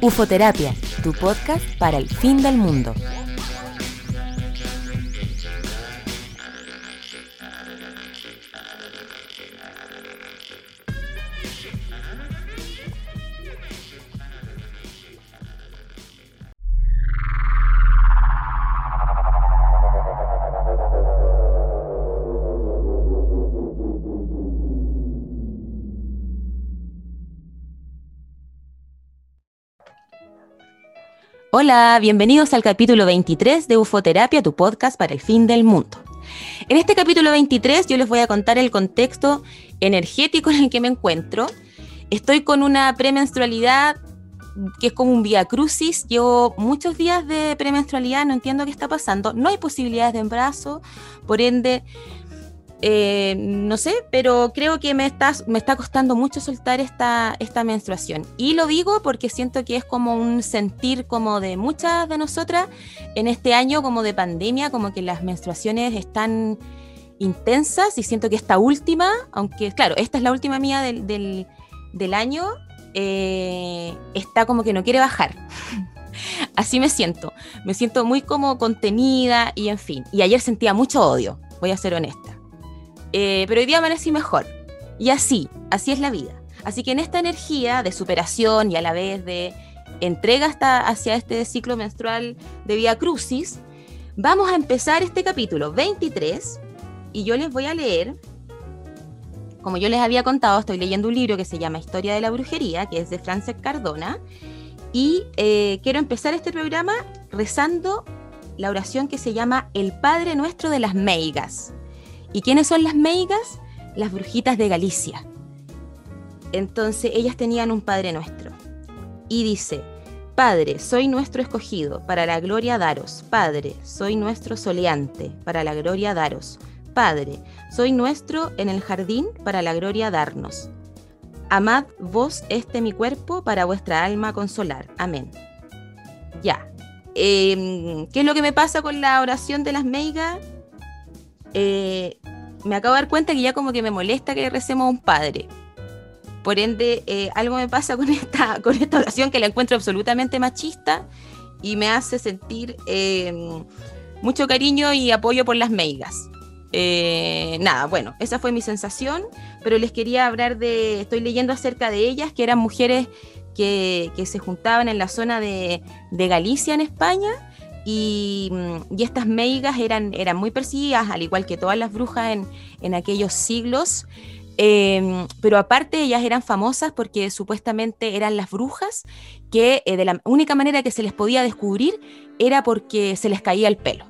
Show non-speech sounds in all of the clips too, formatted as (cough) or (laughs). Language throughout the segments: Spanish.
Ufoterapia, tu podcast para el fin del mundo. Hola, bienvenidos al capítulo 23 de Ufoterapia, tu podcast para el fin del mundo. En este capítulo 23 yo les voy a contar el contexto energético en el que me encuentro. Estoy con una premenstrualidad que es como un vía crucis. Llevo muchos días de premenstrualidad, no entiendo qué está pasando. No hay posibilidades de embarazo, por ende eh, no sé, pero creo que me está, me está costando mucho soltar esta, esta menstruación. Y lo digo porque siento que es como un sentir como de muchas de nosotras en este año como de pandemia, como que las menstruaciones están intensas y siento que esta última, aunque claro, esta es la última mía del, del, año, eh, está como que no quiere bajar. (laughs) Así me siento, me siento muy como contenida y en fin. Y ayer sentía mucho odio, voy a ser honesta. Eh, pero hoy día amanecí mejor. Y así, así es la vida. Así que en esta energía de superación y a la vez de entrega hasta hacia este ciclo menstrual de Vía Crucis, vamos a empezar este capítulo 23 y yo les voy a leer, como yo les había contado, estoy leyendo un libro que se llama Historia de la Brujería, que es de Frances Cardona, y eh, quiero empezar este programa rezando la oración que se llama El Padre Nuestro de las Meigas. ¿Y quiénes son las meigas? Las brujitas de Galicia. Entonces ellas tenían un Padre nuestro. Y dice, Padre, soy nuestro escogido, para la gloria daros. Padre, soy nuestro soleante, para la gloria daros. Padre, soy nuestro en el jardín, para la gloria darnos. Amad vos este mi cuerpo, para vuestra alma consolar. Amén. Ya. Em, ¿Qué es lo que me pasa con la oración de las meigas? Eh, me acabo de dar cuenta que ya como que me molesta que recemos a un padre. Por ende, eh, algo me pasa (laughs) con esta, con esta oración que la encuentro absolutamente machista y me hace sentir em, mucho cariño y apoyo por las meigas. Eh, nada, bueno, esa fue mi sensación, pero les quería hablar de, estoy leyendo acerca de ellas, que eran mujeres que, se juntaban en la zona de Galicia, en España, y, estas meigas eran, eran muy perseguidas, al igual que todas las brujas en, aquellos siglos. Em, pero aparte ellas eran famosas porque supuestamente eran las brujas que eh, de la única manera que se les podía descubrir era porque se les caía el pelo.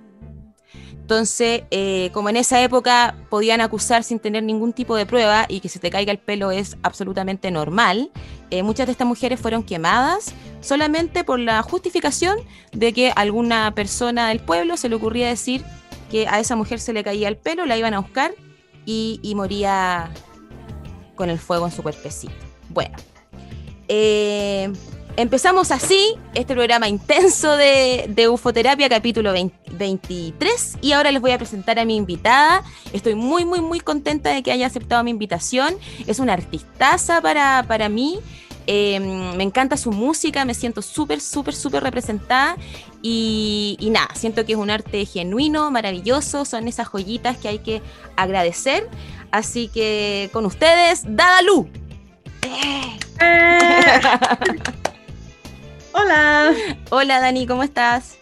Entonces, eh, como en esa época podían acusar sin tener ningún tipo de prueba y que se te caiga el pelo es absolutamente normal, eh, muchas de estas mujeres fueron quemadas solamente por la justificación de que alguna persona del pueblo se le ocurría decir que a esa mujer se le caía el pelo, la iban a buscar y, moría con el fuego en su cuerpecito. Bueno, eh, Empezamos así este programa intenso de, Ufoterapia, capítulo 23, y ahora les voy a presentar a mi invitada. Estoy muy, muy, muy contenta de que haya aceptado mi invitación. Es una artistaza para, para mí. Em, me encanta su música, me siento súper, súper, súper representada y, y, nada, siento que es un arte genuino, maravilloso, son esas joyitas que hay que agradecer. Así que con ustedes, Dada Lu. ¡Eh! (laughs) Hola. Hola Dani, ¿cómo estás?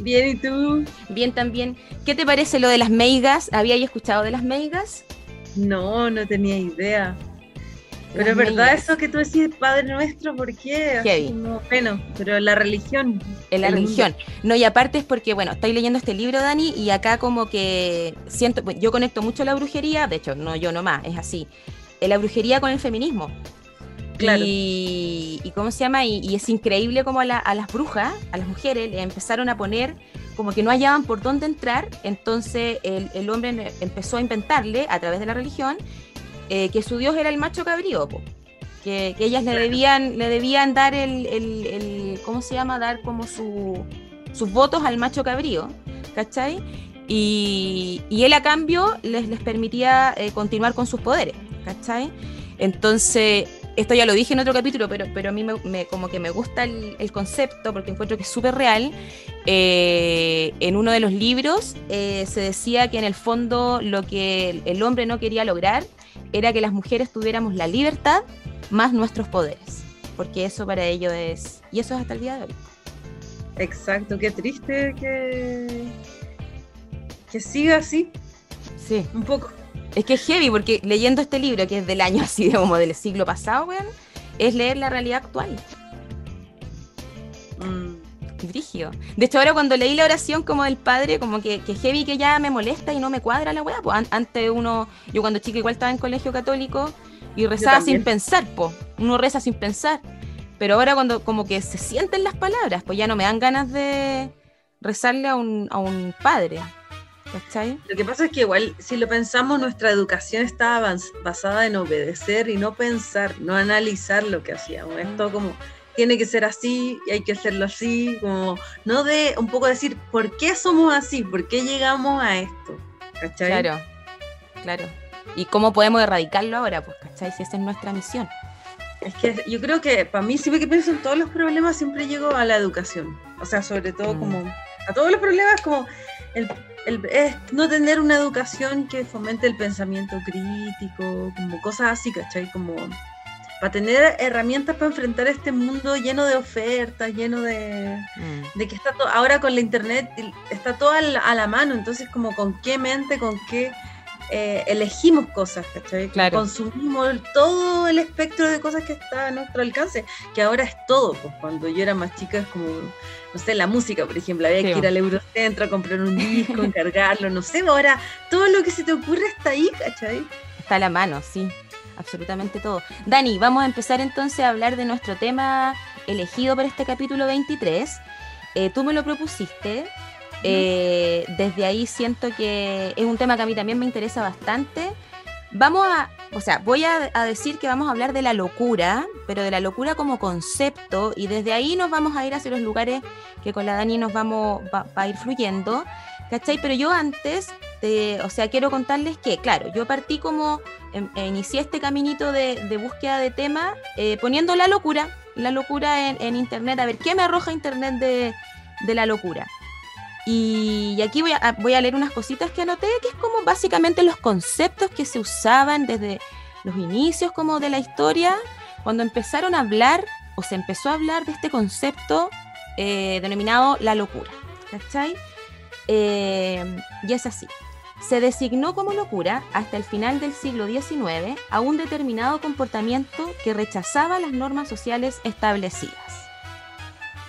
Bien, ¿y tú? Bien también. ¿Qué te parece lo de las meigas? ¿Habías escuchado de las meigas? No, no tenía idea. Pero es verdad eso que tú decís, Padre Nuestro, ¿por qué? No, bueno, pero la religión. En la religión. No, y aparte es porque, bueno, estoy leyendo este libro, Dani, y acá como que siento, yo conecto mucho la brujería, de hecho, no yo nomás, es así. La brujería con el feminismo. Y, cómo se llama, y, es increíble como a, las brujas, a las mujeres, le empezaron a poner como que no hallaban por dónde entrar, entonces el, hombre empezó a inventarle a través de la religión eh, que su dios era el macho cabrío, que, ellas le debían, le debían dar el, ¿cómo se llama? Dar como su, sus votos al macho cabrío, ¿cachai? Y, él a cambio les, les permitía eh, continuar con sus poderes, ¿cachai? Entonces, esto ya lo dije en otro capítulo, pero, pero a mí me, como que me gusta el, concepto porque encuentro que es súper real. Eh, en uno de los libros eh, se decía que en el fondo lo que el hombre no quería lograr era que las mujeres tuviéramos la libertad más nuestros poderes, porque eso para ellos es... Y eso es hasta el día de hoy. Exacto, qué triste que, que siga así. Sí. Un poco. Es que es heavy, porque leyendo este libro, que es del año (laughs) así, de como del siglo pasado, weón, es leer la realidad actual. Mm. De hecho, ahora cuando leí la oración como del padre, como que, que heavy que ya me molesta y no me cuadra la weá. Pues antes uno, yo cuando chica igual estaba en colegio católico y rezaba sin pensar, pues. Uno reza sin pensar. Pero ahora cuando como que se sienten las palabras, pues ya no me dan ganas de rezarle a un, a un padre. Lo que pasa es que igual, si lo pensamos, nuestra educación estaba basada en obedecer y no pensar, no analizar lo que hacíamos. Esto como tiene que ser así y hay que hacerlo así, como no de un poco decir por qué somos así, por qué llegamos a esto. ¿Cachai? Claro, claro. ¿Y cómo podemos erradicarlo ahora? Pues, ¿cachai? Si esa es nuestra misión. Es que yo creo que para mí, siempre que pienso en todos los problemas, siempre llego a la educación. O sea, sobre todo mm. como a todos los problemas, como el es no tener una educación que fomente el pensamiento crítico, como cosas así, ¿cachai? Como para tener herramientas para enfrentar este mundo lleno de ofertas, lleno de, mm. de que está todo, ahora con la internet está todo a la, mano, entonces como con qué mente, con qué eh, elegimos cosas, ¿cachai? Claro. Consumimos todo el espectro de cosas que está a nuestro alcance, que ahora es todo, pues cuando yo era más chica es como, no sé, la música, por ejemplo, había que ir al Eurocentro a comprar un disco, (laughs) encargarlo, no sé, ahora todo lo que se te ocurre está ahí, ¿cachai? Está a la mano, sí, absolutamente todo. Dani, vamos a empezar entonces a hablar de nuestro tema elegido para este capítulo 23. Eh, tú me lo propusiste, eh, desde ahí siento que es un tema que a mí también me interesa bastante. Vamos a, o sea, voy a, decir que vamos a hablar de la locura, pero de la locura como concepto, y desde ahí nos vamos a ir hacia los lugares que con la Dani nos vamos, va, a ir fluyendo, ¿cachai? Pero yo antes, o sea, quiero contarles que, claro, yo partí como, em, e, inicié este caminito de, búsqueda de tema eh, poniendo la locura, la locura en, internet, a ver qué me arroja internet de, de la locura. Y, aquí voy a, leer unas cositas que anoté, que es como básicamente los conceptos que se usaban desde los inicios como de la historia, cuando empezaron a hablar o se empezó a hablar de este concepto eh, denominado la locura. ¿Cachai? Eh, y es así. Se designó como locura hasta el final del siglo XIX a un determinado comportamiento que rechazaba las normas sociales establecidas.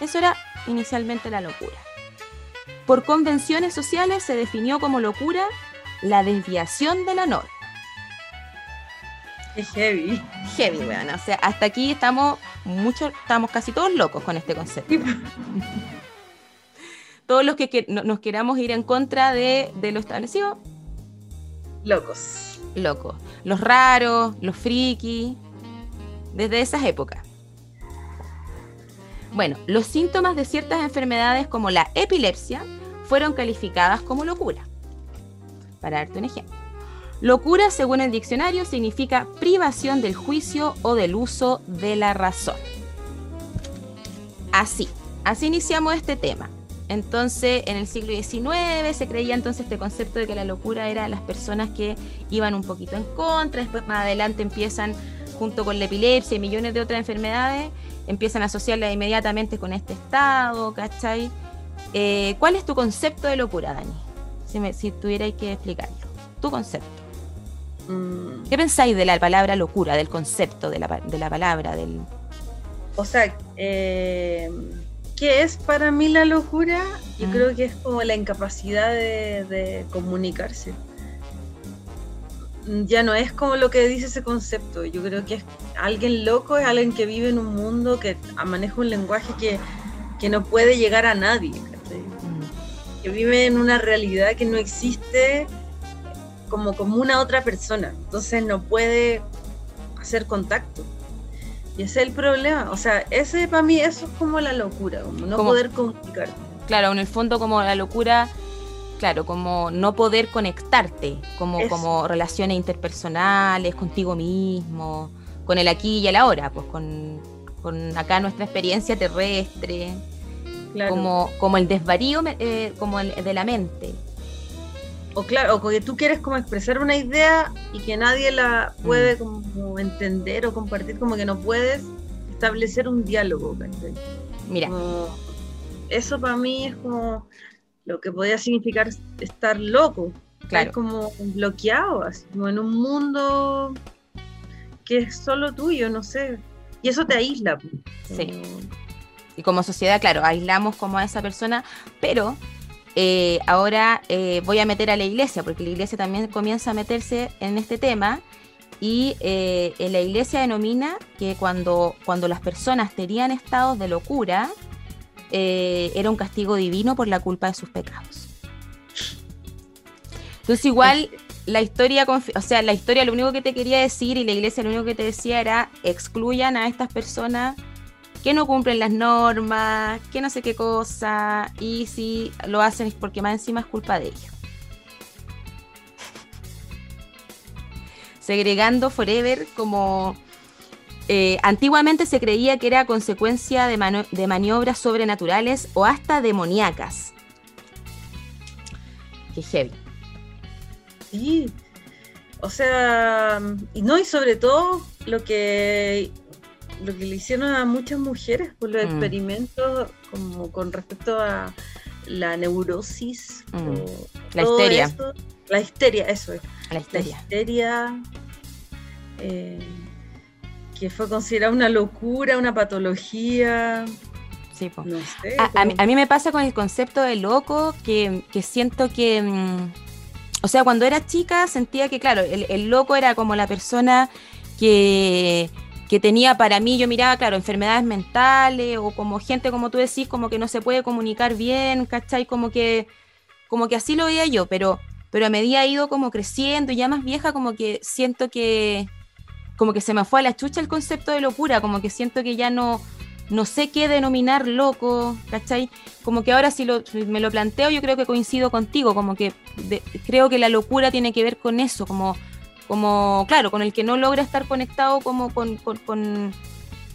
Eso era inicialmente la locura. Por convenciones sociales se definió como locura la desviación de la norma. Es heavy. Heavy, weón. O sea, hasta aquí estamos mucho, estamos casi todos locos con este concepto. (laughs) todos los que, nos queramos ir en contra de, lo establecido. Locos. Locos. Los raros, los friki. Desde esas épocas. Bueno, los síntomas de ciertas enfermedades como la epilepsia fueron calificadas como locura. Para darte un ejemplo. Locura, según el diccionario, significa privación del juicio o del uso de la razón. Así, así iniciamos este tema. Entonces, en el siglo XIX se creía entonces este concepto de que la locura era las personas que iban un poquito en contra, después más adelante empiezan, junto con la epilepsia y millones de otras enfermedades, empiezan a asociarla inmediatamente con este estado, ¿cachai? Eh, ¿Cuál es tu concepto de locura, Dani? Si, me, si tuvierais que explicarlo. Tu concepto. Mm. ¿Qué pensáis de la palabra locura, del concepto de la, palabra? del O sea, eh, ¿qué es para mí la locura? Yo creo que es como la incapacidad de comunicarse ya no es como lo que dice ese concepto. Yo creo que es alguien loco, es alguien que vive en un mundo que maneja un lenguaje que, no puede llegar a nadie. Mm. Que vive en una realidad que no existe como, como una otra persona. Entonces no puede hacer contacto. Y ese es el problema. O sea, ese para mí eso es como la locura, como no poder comunicar. Claro, en el fondo como la locura, claro, como no poder conectarte, como, como relaciones interpersonales, contigo mismo, con el aquí y el ahora, pues con, con acá nuestra experiencia terrestre, como, como el desvarío eh, como el de la mente. O claro, o que tú quieres como expresar una idea y que nadie la puede mm. como entender o compartir, como que no puedes establecer un diálogo. Mira. eso para mí es como lo que podría significar estar loco. Claro. como bloqueado, así como en un mundo que es solo tuyo, no sé. Y eso te aísla. Sí. Y como sociedad, claro, aislamos como a esa persona, pero eh, ahora eh, voy a meter a la iglesia, porque la iglesia también comienza a meterse en este tema. Y eh, la iglesia denomina que cuando, cuando las personas tenían estados de locura, era un castigo divino por la culpa de sus pecados. Entonces igual la historia, o sea, la historia lo único que te quería decir y la iglesia lo único que te decía era excluyan a estas personas que no cumplen las normas, que no sé qué cosa, y si lo hacen es porque más encima es culpa de ellos. (laughs) Segregando Forever como... Eh, antiguamente se creía que era consecuencia de, de maniobras sobrenaturales o hasta demoníacas. Qué heavy. Sí, o sea, y no, y sobre todo lo que lo que le hicieron a muchas mujeres por los mm. experimentos como con respecto a la neurosis, mm. la histeria. la histeria, eso es. La histeria. La histeria eh, que fue considerada una locura, una patología. Sí, a, mí, me pasa con el concepto de loco que, siento que, mm, o sea, cuando era chica sentía que, claro, el loco era como la persona que que tenía para mí, yo miraba, claro, enfermedades mentales o como gente, como tú decís, como que no se puede comunicar bien, ¿cachai? Como que, como que así lo veía yo, pero, pero a medida he ido como creciendo y ya más vieja, como que siento que, como que se me fue a la chucha el concepto de locura, como que siento que ya no, no sé qué denominar loco, ¿cachai? Como que ahora si, lo, me lo planteo, yo creo que coincido contigo, como que creo que la locura tiene que ver con eso, como como, claro, con el que no logra estar conectado como con, con,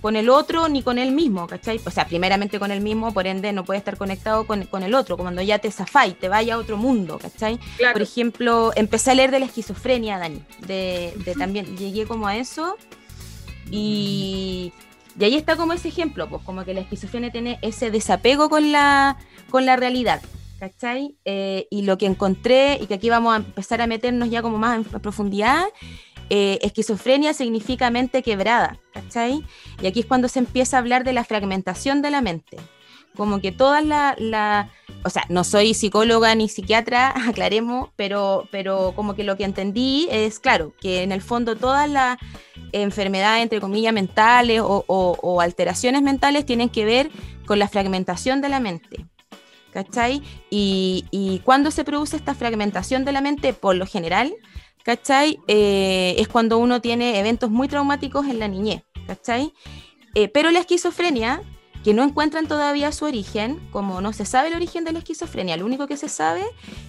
el otro ni con él mismo, ¿cachai? O sea, primeramente con él mismo, por ende no puede estar conectado con, el otro, cuando ya te zafáis, te vaya a otro mundo, ¿cachai? Por ejemplo, empecé a leer de la esquizofrenia, Dani, de, también llegué como a eso y... Y ahí está como ese ejemplo, pues como que la esquizofrenia tiene ese desapego con la, con la realidad. ¿cachai? Eh, y lo que encontré, y que aquí vamos a empezar a meternos ya como más en profundidad, eh, esquizofrenia significa mente quebrada, ¿cachai? Y aquí es cuando se empieza a hablar de la fragmentación de la mente. Como que todas la, la o sea, no soy psicóloga ni psiquiatra, (laughs) aclaremos, pero, pero como que lo que entendí es, claro, que en el fondo todas las enfermedades, entre comillas, mentales o, o alteraciones mentales tienen que ver con la fragmentación de la mente. ¿cachai? Y, y cuando se produce esta fragmentación de la mente, por lo general, ¿cachai? Eh, es cuando uno tiene eventos muy traumáticos en la niñez, ¿cachai? Eh, pero la esquizofrenia, que no encuentran todavía su origen, como no se sabe el origen de la esquizofrenia, lo único que se sabe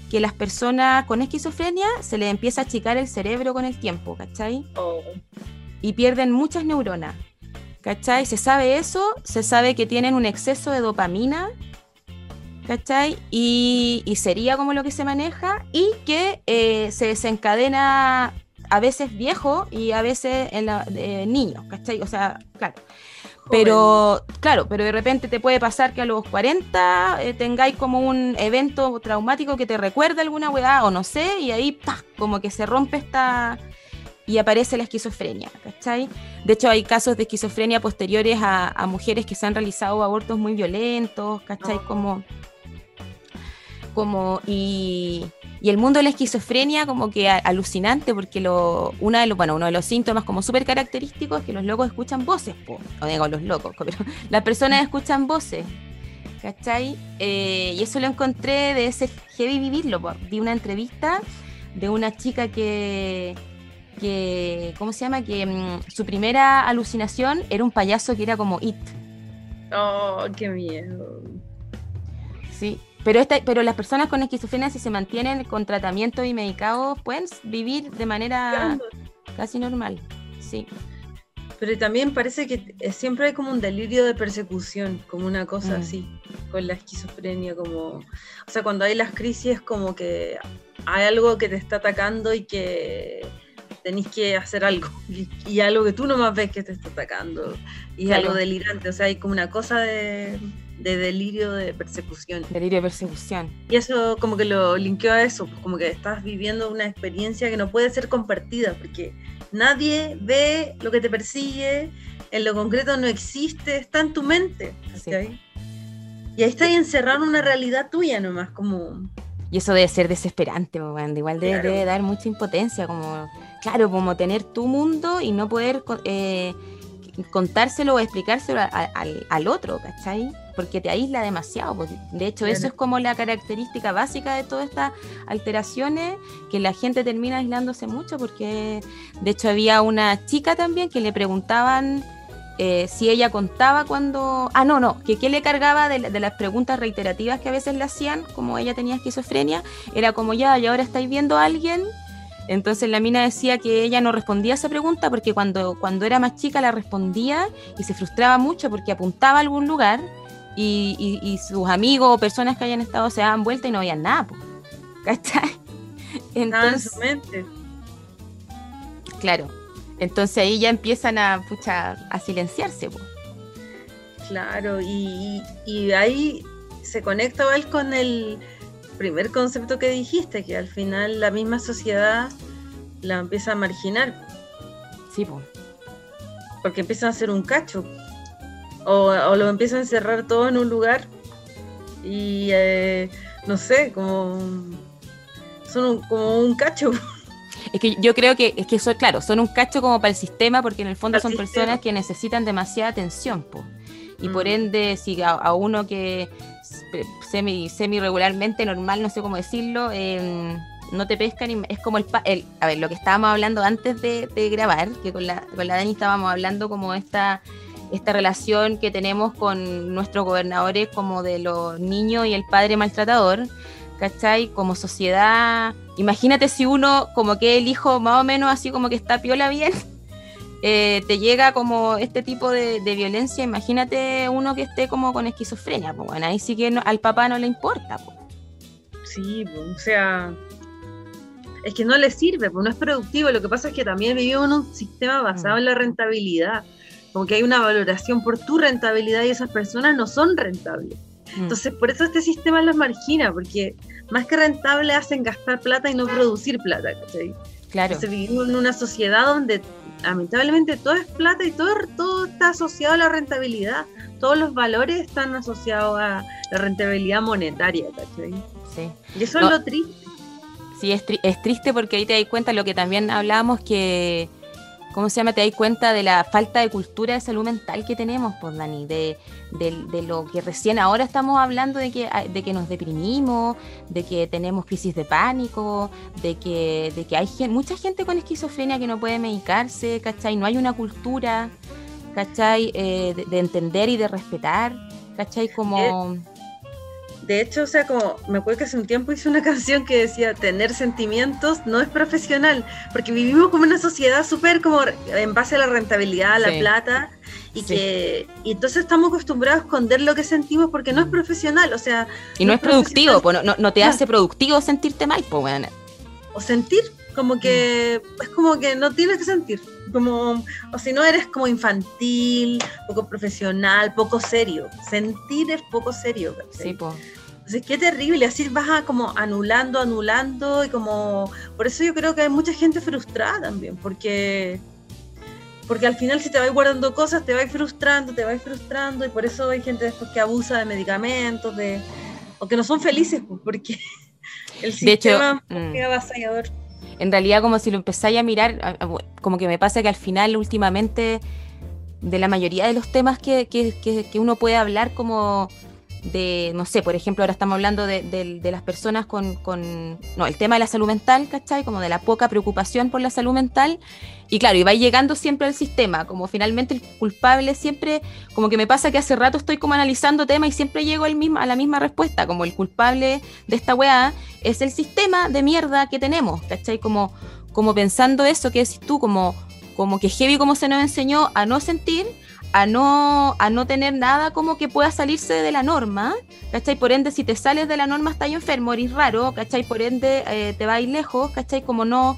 que las personas con esquizofrenia se les empieza a achicar el cerebro con el tiempo, ¿cachai? Oh. Y pierden muchas neuronas, ¿cachai? Se sabe eso, se sabe que tienen un exceso de dopamina ¿cachai? Y, sería como lo que se maneja y que eh, se desencadena a veces viejo y a veces en la, niño, ¿cachai? O sea, claro. Pero, claro, pero de repente te puede pasar que a los 40 eh, tengáis como un evento traumático que te recuerda alguna weá o no sé, y ahí, ¡pah! como que se rompe esta, y aparece la esquizofrenia, ¿cachai? De hecho, hay casos de esquizofrenia posteriores a, mujeres que se han realizado abortos muy violentos, ¿cachai? Como como y, el mundo de la esquizofrenia como que alucinante porque lo, una de los, bueno, uno de los síntomas como súper característicos es que los locos escuchan voces, o digo los locos, (laughs) pero las personas escuchan voces, ¿cachai? Eh, y eso lo encontré de ese heavy vivirlo, vi una entrevista de una chica que, que ¿cómo se llama? Que mm, su primera alucinación era un payaso que era como It. Oh, qué miedo. Sí, pero, esta, pero las personas con esquizofrenia, si se mantienen con tratamiento y medicados, pueden vivir de manera casi normal. Sí. Pero también parece que siempre hay como un delirio de persecución, como una cosa mm. así, con la esquizofrenia, como, o sea, cuando hay las crisis como que hay algo que te está atacando y que tenés que hacer algo, (laughs) y, algo que tú nomás ves que te está atacando, y es algo delirante, o sea, hay como una cosa de, de delirio de persecución. Delirio de persecución. Y eso como que lo linkeó a eso, pues como que estás viviendo una experiencia que no puede ser compartida, porque nadie ve lo que te persigue, en lo concreto no existe, está en tu mente. Y ahí está encerrado en una realidad tuya nomás, como... Y eso debe ser desesperante, igual debe, dar mucha impotencia, como, claro, como tener tu mundo y no poder eh, contárselo o explicárselo al, al otro, ¿cachai? Porque te aísla demasiado. De hecho, eso es como la característica básica de todas estas alteraciones, que la gente termina aislándose mucho, porque de hecho había una chica también que le preguntaban eh, si ella contaba cuando... Ah, no, no, que qué le cargaba de, las preguntas reiterativas que a veces le hacían, como ella tenía esquizofrenia, era como ya, y ahora estáis viendo a alguien. Entonces la mina decía que ella no respondía a esa pregunta porque cuando, cuando era más chica la respondía y se frustraba mucho porque apuntaba a algún lugar y, sus amigos o personas que hayan estado se daban vuelta y no habían nada, ¿cachai? (laughs) Entonces, mente. Claro. Entonces ahí ya empiezan a, pucha, a silenciarse. Claro, y, ahí se conecta igual con el primer concepto que dijiste, que al final la misma sociedad la empieza a marginar. Sí, pues. Porque empiezan a ser un cacho. O, lo empieza a encerrar todo en un lugar y eh, no sé, como son como un cacho. Es que yo creo que, es que son, claro, son un cacho como para el sistema, porque en el fondo son personas que necesitan demasiada atención, y por mm. ende, si a, uno que semi, semi regularmente, normal, no sé cómo decirlo, em, no te pescan, es como el, el, a ver, lo que estábamos hablando antes de, de grabar, que con la, con la Dani estábamos hablando como esta esta relación que tenemos con nuestros gobernadores como de los niños y el padre maltratador, ¿cachai? Como sociedad, imagínate si uno como que el hijo más o menos así como que está piola bien, (laughs) eh, te llega como este tipo de, violencia, imagínate uno que esté como con esquizofrenia, pues bueno, ahí sí que al papá no le importa. Pues. Sí, o sea, es que no le sirve, pues no es productivo, lo que pasa es que también vivimos en un sistema basado mm. en la rentabilidad como que hay una valoración por tu rentabilidad y esas personas no son rentables. Mm. Entonces, por eso este sistema los margina, porque más que rentable hacen gastar plata y no producir plata, ¿cachai? Claro. Entonces, vivimos en una sociedad donde lamentablemente todo es plata y todo, todo está asociado a la rentabilidad. Todos los valores están asociados a la rentabilidad monetaria, ¿cachai? Sí. Y eso es lo triste. Sí, es, es triste porque ahí te das cuenta lo que también hablábamos que ¿cómo se llama? Te das cuenta de la falta de cultura de salud mental que tenemos, pues, Dani, de, lo que recién ahora estamos hablando de que, de nos deprimimos, de que tenemos crisis de pánico, de que, de que hay mucha gente con esquizofrenia que no puede medicarse, ¿cachai? No hay una cultura, ¿cachai? Eh, de, de, entender y de respetar, ¿cachai? Como... De hecho, o sea, como me acuerdo que hace un tiempo hice una (laughs) canción que decía, tener sentimientos no es profesional, porque vivimos como una sociedad súper como en base a la rentabilidad, a la plata, y que y entonces estamos acostumbrados a esconder lo que sentimos porque no es profesional, o sea... Y no, es productivo, pues, no, no, te hace productivo sentirte mal, pues, bueno. O sentir, como que es como que no tienes que sentir como o si no eres como infantil poco profesional poco serio. Sentir es poco serio sí pues entonces, qué terrible, así vas a como anulando, anulando y como... Por eso yo creo que hay mucha gente frustrada también, porque porque al final si te vas guardando cosas, te vas frustrando, te vas frustrando y por eso hay gente después que abusa de medicamentos, de o que no son felices, pues, porque (laughs) el sistema de hecho, es mm. avasallador. En realidad como si lo empezáis a mirar, como que me pasa que al final últimamente de la mayoría de los temas que, que, que uno puede hablar como de, no sé, por ejemplo, ahora estamos hablando de, de, las personas con, con, no, el tema de la salud mental, ¿cachai? Como de la poca preocupación por la salud mental. Y claro, y va llegando siempre al sistema, como finalmente el culpable siempre, como que me pasa que hace rato estoy como analizando temas y siempre llego al mismo, a la misma respuesta, como el culpable de esta weá es el sistema de mierda que tenemos, ¿cachai? Como, como pensando eso que decís tú, como, como que heavy como se nos enseñó a no sentir, a no, a no tener nada como que pueda salirse de la norma, ¿cachai? Por ende, si te sales de la norma estás enfermo, eres raro, ¿cachai? Por ende, eh, te vas lejos, ¿cachai? Como no...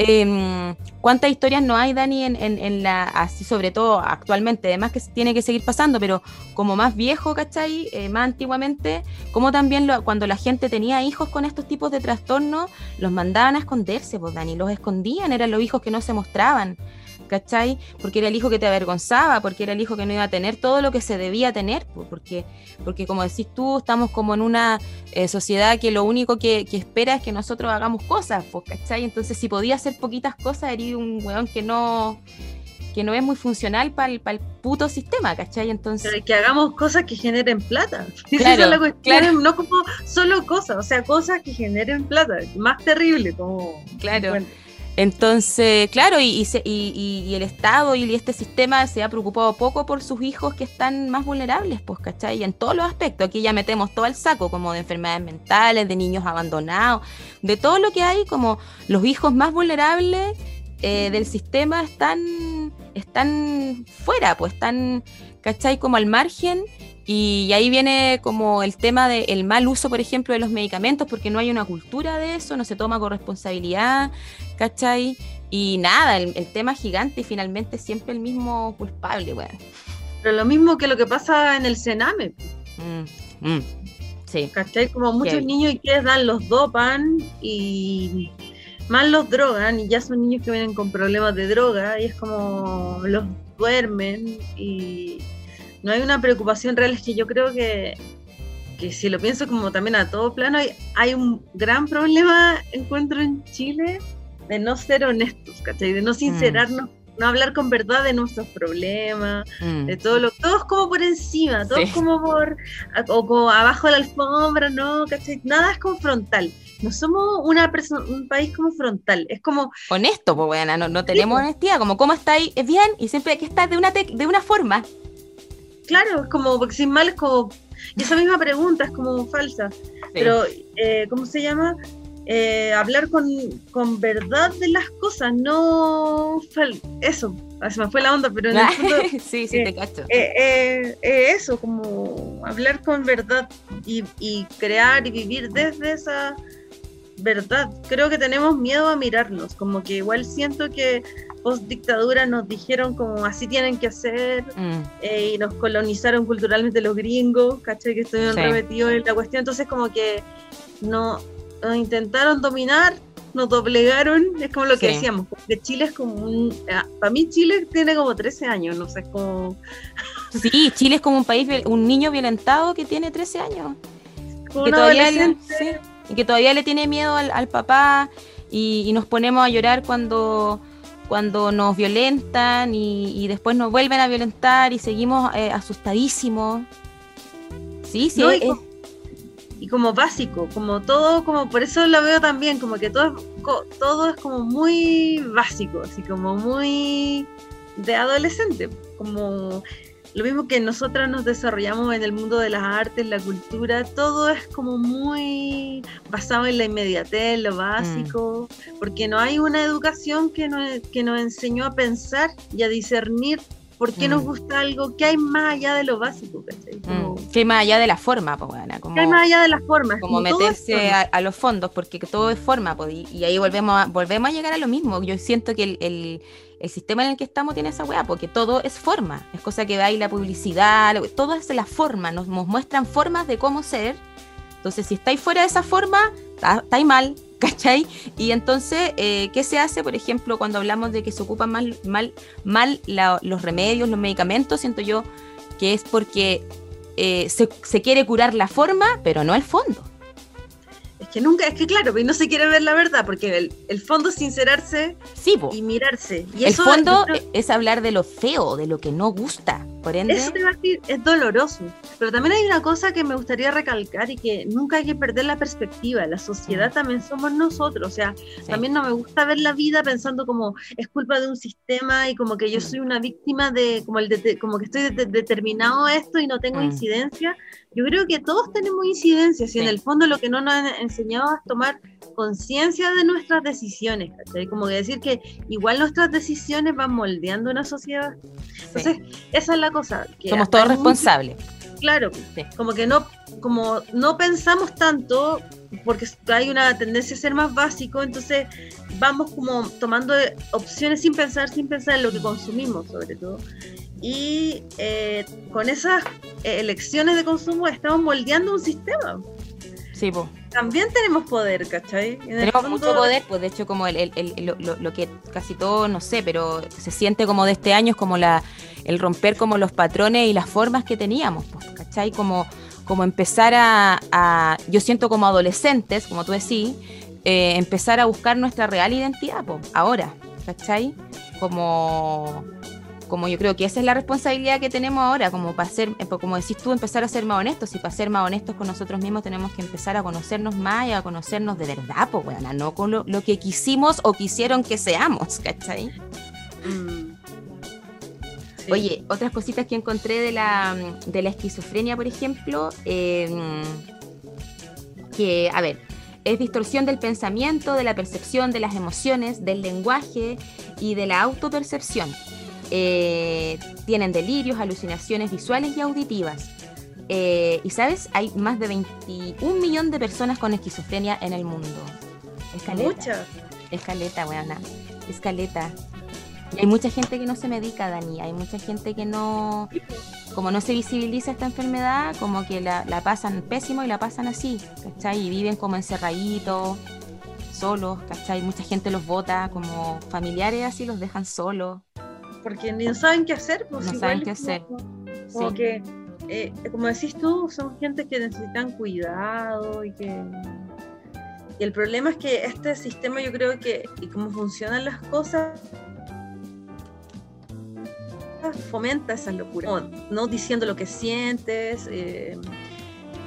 Eh, ¿Cuántas historias no hay, Dani, en, en, la, así sobre todo actualmente? Además que tiene que seguir pasando, pero como más viejo, ¿cachai? Eh, más antiguamente, como también lo, cuando la gente tenía hijos con estos tipos de trastornos, los mandaban a esconderse, pues, Dani, los escondían, eran los hijos que no se mostraban. ¿Cachai? Porque era el hijo que te avergonzaba, porque era el hijo que no iba a tener todo lo que se debía tener, porque, porque como decís tú, estamos como en una eh, sociedad que lo único que, espera es que nosotros hagamos cosas, pues, ¿cachai? Entonces, si podía hacer poquitas cosas, eres un weón que no que no es muy funcional para el, el, puto sistema, ¿cachai? Entonces... que hagamos cosas que generen plata. (laughs) Claro, claro. No como solo cosas, o sea, cosas que generen plata. Más terrible, como... Claro. Entonces, claro, y, y, el Estado y este sistema se ha preocupado poco por sus hijos que están más vulnerables, pues, ¿cachai? En todos los aspectos. Aquí ya metemos todo el saco, como de enfermedades mentales, de niños abandonados, de todo lo que hay, como los hijos más vulnerables eh, del sistema están, están fuera, pues están, ¿cachai? Como al margen y ahí viene como el tema del mal uso, por ejemplo, de los medicamentos, porque no hay una cultura de eso, no se toma con responsabilidad, ¿cachai? Y nada, el, tema gigante y finalmente siempre el mismo culpable, bueno. Pero lo mismo que lo que pasa en el Sename. Mm, mm, sí. ¿Cachai? Como muchos niños y que dan los dopan y mal los drogan y ya son niños que vienen con problemas de droga y es como los duermen y no hay una preocupación real, es que yo creo que, que si lo pienso como también a todo plano, hay, hay un gran problema, encuentro en Chile, de no ser honestos, ¿cachai? De no sincerarnos, no hablar con verdad de nuestros problemas, mm. de todo lo, todos como por encima, todos como por, o como abajo de la alfombra, ¿no? ¿cachai? Nada es como frontal. No somos una un país como frontal, es como... Honesto, pues bueno, no, no tenemos honestidad, como cómo estáis, es bien, y siempre hay que estar de una, de una forma. Claro, es como, porque sin mal es como, y esa misma pregunta es como falsa, pero, eh, ¿cómo se llama? Eh, hablar con, con, verdad de las cosas, no eso, ah, se me fue la onda, pero en el fondo, (laughs) sí, sí, te cacho. Eh, eso, como hablar con verdad y, y, crear y vivir desde esa verdad. Creo que tenemos miedo a mirarnos, como que igual siento que post dictadura nos dijeron como así tienen que hacer mm. eh, y nos colonizaron culturalmente los gringos, ¿cachai? Que estuvieron remetidos en la cuestión, entonces como que no, nos intentaron dominar, nos doblegaron, es como lo que decíamos, porque Chile es como un, ah, para mí Chile tiene como 13 años, no sé, es como... Sí, Chile es como un país, un niño violentado que tiene 13 años. que todavía le, y que todavía le tiene miedo al, papá y, nos ponemos a llorar cuando cuando nos violentan y, después nos vuelven a violentar y seguimos eh, asustadísimos. Sí, sí. Y, como básico, como todo, como por eso lo veo también, como que todo, todo es como muy básico, así como muy de adolescente, como lo mismo que nosotras nos desarrollamos en el mundo de las artes, la cultura, todo es como muy basado en la inmediatez, lo básico, mm. porque no hay una educación que nos, que nos enseñó a pensar y a discernir por qué nos mm. gusta algo, qué hay más allá de lo básico, mm. ¿Qué hay más allá de la forma, pues, como, ¿Qué hay más allá de las formas? Como meterse a, los fondos, porque todo es forma, pues, y, ahí volvemos a, volvemos a llegar a lo mismo. Yo siento que el el sistema en el que estamos tiene esa weá, porque todo es forma, es cosa que va la publicidad, todo es la forma, nos, muestran formas de cómo ser. Entonces, si estáis fuera de esa forma, estáis mal, ¿cachai? Y entonces, eh, ¿qué se hace, por ejemplo, cuando hablamos de que se ocupan mal, mal, mal los remedios, los medicamentos? Siento yo que es porque eh, se, se quiere curar la forma, pero no el fondo. Es que nunca, es que claro, no se quiere ver la verdad, porque el, fondo es sincerarse y mirarse. Y el fondo es hablar de lo feo, de lo que no gusta. Por ende, Eso te iba a decir, es doloroso. Pero también hay una cosa que me gustaría recalcar y que nunca hay que perder la perspectiva. La sociedad Mm. también somos nosotros. O sea, sí, también no me gusta ver la vida pensando como es culpa de un sistema y como que yo Mm. soy una víctima de, como, el de- como que estoy de- de- determinado a esto y no tengo Mm. incidencia. Yo creo que todos tenemos incidencias y en el fondo lo que no nos han enseñado es tomar conciencia de nuestras decisiones, ¿cachai? Como que decir que igual nuestras decisiones van moldeando una sociedad. Entonces, esa es la cosa. que somos todos responsables. Claro, como que no, como no pensamos tanto, porque hay una tendencia a ser más básico, entonces vamos como tomando opciones sin pensar, sin pensar en lo que consumimos sobre todo. Y eh, con esas elecciones de consumo estamos moldeando un sistema. Sí, po. También tenemos poder, ¿cachai? Tenemos fondo- mucho poder, pues de hecho como el, el- el- lo, lo- lo que casi todo, no sé, pero se siente como de este año es como la, el romper como los patrones y las formas que teníamos, pues, ¿cachai? Como, como empezar a, a- yo siento como adolescentes, como tú decís, eh, empezar a buscar nuestra real identidad, pues, ahora, ¿cachai? Como, como yo creo que esa es la responsabilidad que tenemos ahora, como para ser, eh, como decís tú, empezar a ser más honestos, y para ser más honestos con nosotros mismos tenemos que empezar a conocernos más y a conocernos de verdad, pues bueno, no con lo, lo que quisimos o quisieron que seamos, (laughs) ¿cachai? Mm. Sí. Oye, otras cositas que encontré de la, de la esquizofrenia, por ejemplo, eh, que, a ver, es distorsión del pensamiento, de la percepción, de las emociones, del lenguaje y de la autopercepción. Eh, tienen delirios, alucinaciones visuales y auditivas. Eh, y sabes, hay más de 21 millón de personas con esquizofrenia en el mundo. Escaleta. Muchas. Escaleta, weona. Escaleta. Y hay mucha gente que no se medica, Dani. Hay mucha gente que no, como no se visibiliza esta enfermedad, como que la, la pasan pésimo y la pasan así, ¿cachai? Y viven como encerraditos, solos, ¿cachai? Mucha gente los vota como familiares así, los dejan solos. Porque no saben qué hacer. Pues No igual saben qué hacer. como- Como Sí. que, eh, como decís tú, son gente que necesitan cuidado y que... Y el problema es que este sistema yo creo que, y cómo funcionan las cosas, fomenta esa locura. Como no diciendo lo que sientes, eh,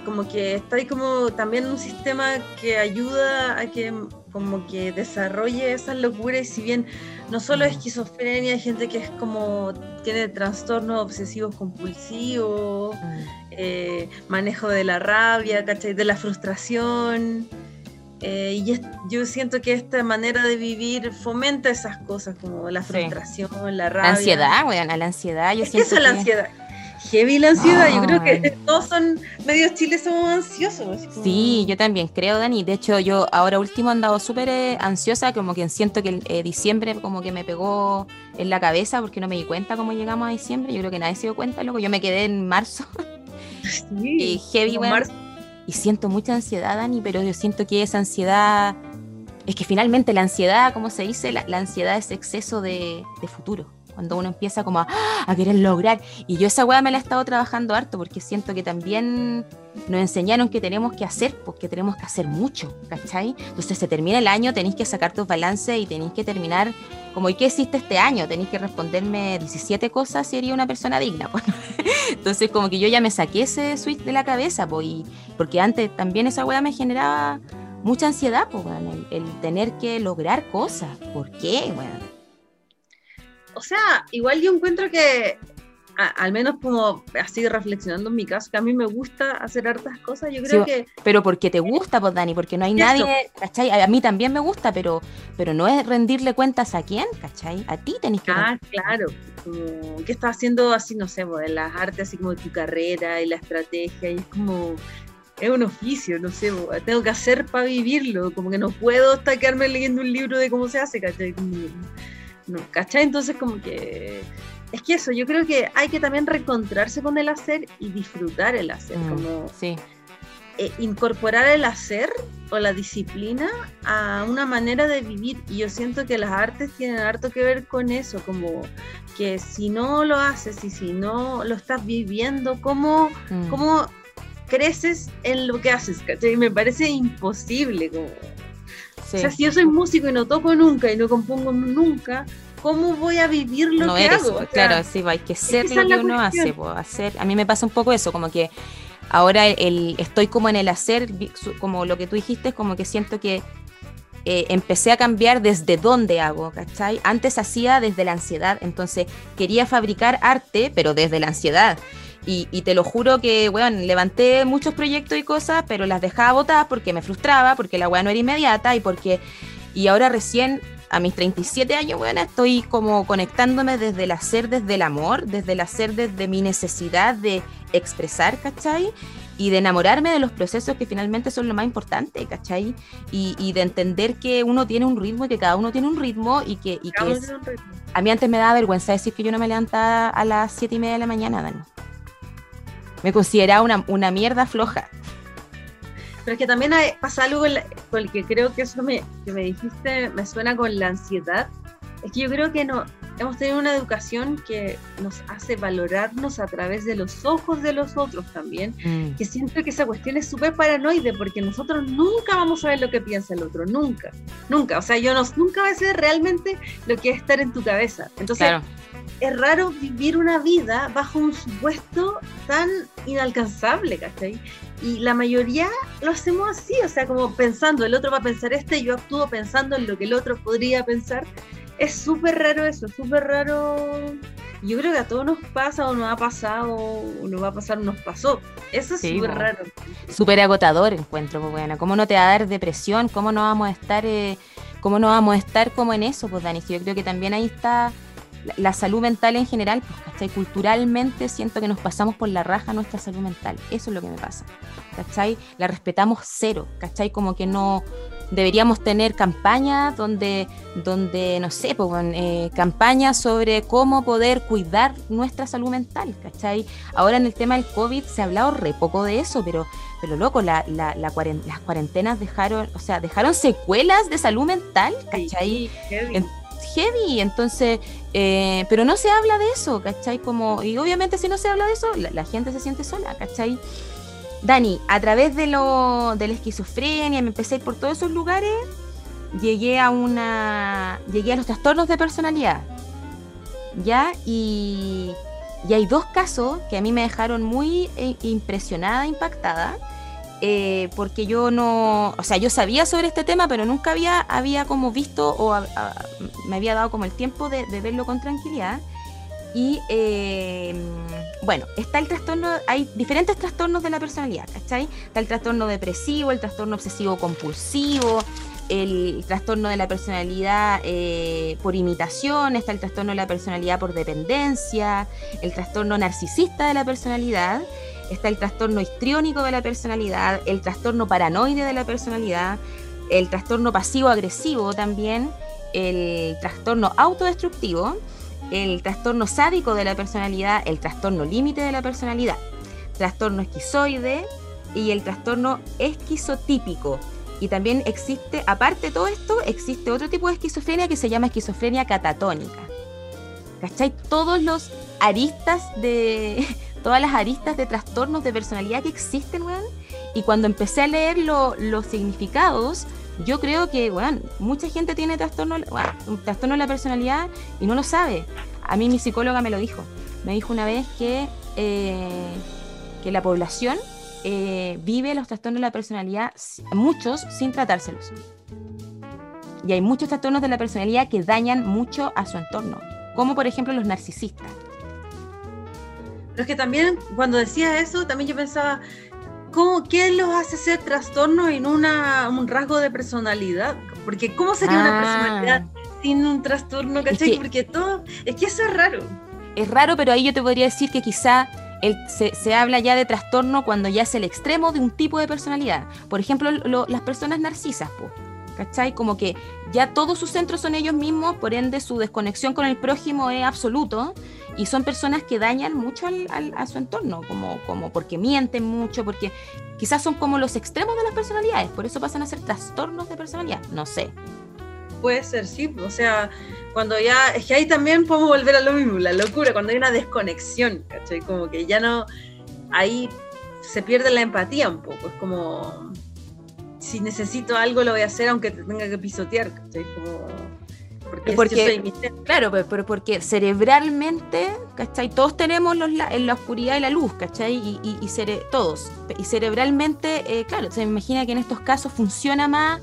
como que está ahí como también un sistema que ayuda a que como que desarrolle esa locura y si bien no solo es esquizofrenia, hay gente que es como tiene trastornos obsesivos compulsivos, eh, manejo de la rabia, ¿cachai? De la frustración. eh, y es- yo siento que esta manera de vivir fomenta esas cosas como la frustración, la La rabia. ansiedad, weón, a la ansiedad. Yo es que esa es la ansiedad. Heavy la ansiedad, yo creo que todos son, medios chiles somos ansiosos. como- Sí, yo también creo, Dani. De hecho, yo ahora último he andado súper eh, ansiosa, como que siento que el eh, diciembre como que me pegó en la cabeza porque no me di cuenta cómo llegamos a diciembre. Yo creo que nadie se dio cuenta, loco. Yo me quedé en marzo Sí, (laughs) y heavy, marzo. Y siento mucha ansiedad, Dani, pero yo siento que esa ansiedad... Es que finalmente la ansiedad, como se dice, la, la ansiedad es exceso de, de futuro. Cuando uno empieza como a, a querer lograr. Y yo esa weá me la he estado trabajando harto porque siento que también nos enseñaron que tenemos que hacer, porque tenemos que hacer mucho, ¿cachai? Entonces se termina el año, tenéis que sacar tus balances y tenéis que terminar como, ¿y qué hiciste este año? Tenéis que responderme 17 cosas si eres una persona digna. pues. (laughs) Entonces como que yo ya me saqué ese switch de la cabeza, pues, y, porque antes también esa weá me generaba mucha ansiedad, pues, el, el tener que lograr cosas. ¿Por qué, weón? O sea, igual yo encuentro que, a- al menos como así reflexionando en mi caso, que a mí me gusta hacer hartas cosas, yo creo Sí, que Pero porque te gusta, pues, Dani, porque no hay Eso. nadie, ¿cachai? A a mí también me gusta, pero, pero no es rendirle cuentas a quién, ¿cachai? A ti tenés que... Ah, claro. Como, ¿Qué estás haciendo así, no sé, pues, en las artes, así como tu carrera y la estrategia? Y es como, es un oficio, no sé, pues, tengo que hacer para vivirlo. Como que no puedo hasta quedarme leyendo un libro de cómo se hace, ¿cachai? No, ¿cachai? Entonces, como que. Es que eso, yo creo que hay que también reencontrarse con el hacer y disfrutar el hacer. Mm, Como Sí, eh, incorporar el hacer o la disciplina a una manera de vivir. Y yo siento que las artes tienen harto que ver con eso, como que si no lo haces y si no lo estás viviendo, ¿cómo, mm, cómo creces en lo que haces? ¿cachai? Me parece imposible. Como... sí. O sea, si yo soy músico y no toco nunca y no compongo nunca, ¿cómo voy a vivir lo no que eres, hago? claro, sí, hay que ser lo que uno hace, pues, hacer. A mí me pasa un poco eso, como que ahora el, estoy como en el hacer, como lo que tú dijiste, como que siento que eh, empecé a cambiar desde dónde hago, ¿cachai? Antes hacía desde la ansiedad, entonces quería fabricar arte, pero desde la ansiedad. Y, te lo juro que, weón, levanté muchos proyectos y cosas, pero las dejaba botadas porque me frustraba, porque la weá no era inmediata y porque. Y ahora recién, a mis 37 años, weón, estoy como conectándome desde el hacer, desde el amor, desde el hacer, desde mi necesidad de expresar, ¿cachai? y de enamorarme de los procesos que finalmente son lo más importante, ¿cachai? Y, de entender que uno tiene un ritmo y que cada uno tiene un ritmo y que, y que es... A mí antes me daba vergüenza decir que yo no me levantaba a las siete y media de la mañana, Dani. Me consideraba una, una mierda floja. Pero es que también pasa algo con, el que creo que eso me, que me dijiste me suena con la ansiedad. Es que yo creo que no, hemos tenido una educación que nos hace valorarnos a través de los ojos de los otros también, mm. que siento que esa cuestión es súper paranoide porque nosotros nunca vamos a ver lo que piensa el otro, nunca, nunca, o sea, yo no, nunca va a ser realmente lo que es estar en tu cabeza. Entonces, es raro vivir una vida bajo un supuesto tan inalcanzable, ¿cachai? Y la mayoría lo hacemos así, o sea, como pensando, el otro va a pensar este, yo actúo pensando en lo que el otro podría pensar es súper raro eso, súper raro. Yo creo que a todos nos pasa o nos ha pasado o nos va a pasar o nos pasó. Eso es súper raro. Súper agotador encuentro, pues bueno. ¿Cómo no te va a dar depresión? ¿Cómo no vamos a estar, eh, cómo no vamos a estar como en eso, pues Dani? Yo creo que también ahí está la, salud mental en general, pues, ¿cachai? Culturalmente siento que nos pasamos por la raja nuestra salud mental. Eso es lo que me pasa, ¿cachai? La respetamos cero, ¿cachai? Como que no, deberíamos tener campañas donde, donde no sé, pues, eh, campañas sobre cómo poder cuidar nuestra salud mental, ¿cachai? Ahora en el tema del COVID se ha hablado re poco de eso, pero, pero loco, la, la, las cuarentenas dejaron, o sea, dejaron secuelas de salud mental, ¿cachai? heavy. Heavy, entonces, eh, pero no se habla de eso, ¿cachai? Como, y obviamente si no se habla de eso, la, gente se siente sola, ¿cachai? Dani, a través de, lo, de la esquizofrenia, me empecé a ir por todos esos lugares, llegué a una. llegué a los trastornos de personalidad. ¿Ya? Y, y hay dos casos que a mí me dejaron muy eh, impresionada, impactada. Eh, porque yo no, o sea, yo sabía sobre este tema, pero nunca había, había como visto o me había dado como el tiempo de, de verlo con tranquilidad. Y eh, bueno, está el trastorno, hay diferentes trastornos de la personalidad, ¿cachai? Está el trastorno depresivo, el trastorno obsesivo compulsivo, el trastorno de la personalidad eh, por imitación, está el trastorno de la personalidad por dependencia, el trastorno narcisista de la personalidad, está el trastorno histriónico de la personalidad, el trastorno paranoide de la personalidad, el trastorno pasivo-agresivo también, el trastorno autodestructivo el trastorno sádico de la personalidad, el trastorno límite de la personalidad, trastorno esquizoide y el trastorno esquizotípico. Y también existe, aparte de todo esto, existe otro tipo de esquizofrenia que se llama esquizofrenia catatónica. ¿Cachai? Todos los aristas de. Todas las aristas de trastornos de personalidad que existen, weón. Y cuando empecé a leer los significados, yo creo que, bueno, mucha gente tiene trastorno, trastorno de la personalidad y no lo sabe. A mí mi psicóloga me lo dijo. Me dijo una vez que, eh, que la población eh, vive los trastornos de la personalidad, muchos, sin tratárselos. Y hay muchos trastornos de la personalidad que dañan mucho a su entorno, como por ejemplo los narcisistas. Pero es que también, cuando decía eso, también yo pensaba, ¿cómo, ¿qué los hace ser trastornos no una, un rasgo de personalidad? Porque ¿cómo sería una ah. personalidad sin un trastorno, ¿cachai? Porque todo, es que eso es raro. Es raro, pero ahí yo te podría decir que quizá el, se, habla ya de trastorno cuando ya es el extremo de un tipo de personalidad. Por ejemplo, las personas narcisas, ¿cachai? Como que ya todos sus centros son ellos mismos, por ende su desconexión con el prójimo es absoluto y son personas que dañan mucho a su entorno, como, como porque mienten mucho, porque quizás son como los extremos de las personalidades, por eso pasan a ser trastornos de personalidad, no sé. Puede ser, sí, o sea, cuando ya, es que ahí también podemos volver a lo mismo, la locura, cuando hay una desconexión, ¿cachai? Como que ya no, ahí se pierde la empatía un poco, es como, si necesito algo lo voy a hacer aunque te tenga que pisotear, ¿cachai? Como Porque, porque claro, pero, porque cerebralmente, ¿cachai? Todos tenemos los, en la oscuridad y la luz, ¿cachai? Y, y, todos. Y cerebralmente, eh, claro, se me imagina que en estos casos funciona más.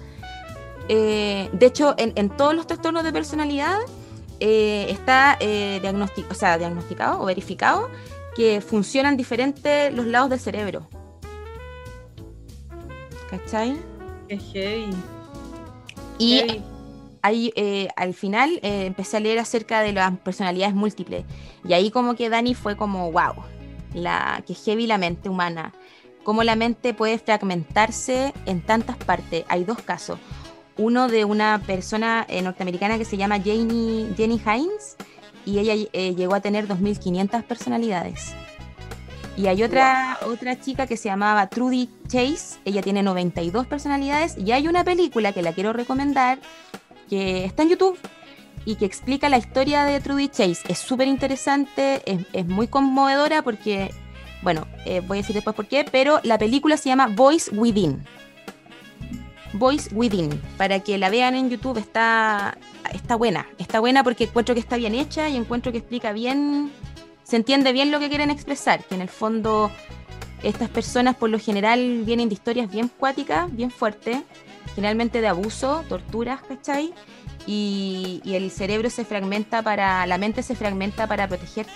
Eh, de hecho, en, en, todos los trastornos de personalidad eh, está diagnosticado, o sea, diagnosticado o verificado que funcionan diferentes los lados del cerebro. ¿Cachai? Qué heavy. Y ahí eh, al final eh, empecé a leer acerca de las personalidades múltiples. Y ahí como que Dani fue como, wow, la, que heavy la mente humana. Cómo la mente puede fragmentarse en tantas partes. Hay dos casos. Uno de una persona eh, norteamericana que se llama Jenny, Jenny Hines y ella llegó a tener 2.500 personalidades. Y hay otra, otra chica que se llamaba Trudy Chase, ella tiene 92 personalidades y hay una película que la quiero recomendar que está en YouTube y que explica la historia de Trudy Chase. Es súper interesante, es, muy conmovedora porque, bueno, eh, voy a decir después por qué, pero la película se llama Voice Within. Voice Within, para que la vean en YouTube, está, está buena, está buena porque encuentro que está bien hecha y encuentro que explica bien se entiende bien lo que quieren expresar, que en el fondo estas personas por lo general vienen de historias bien cuáticas, bien fuertes, generalmente de abuso, torturas, ¿cachai? Y, y, el cerebro se fragmenta para, la mente se fragmenta para protegerte.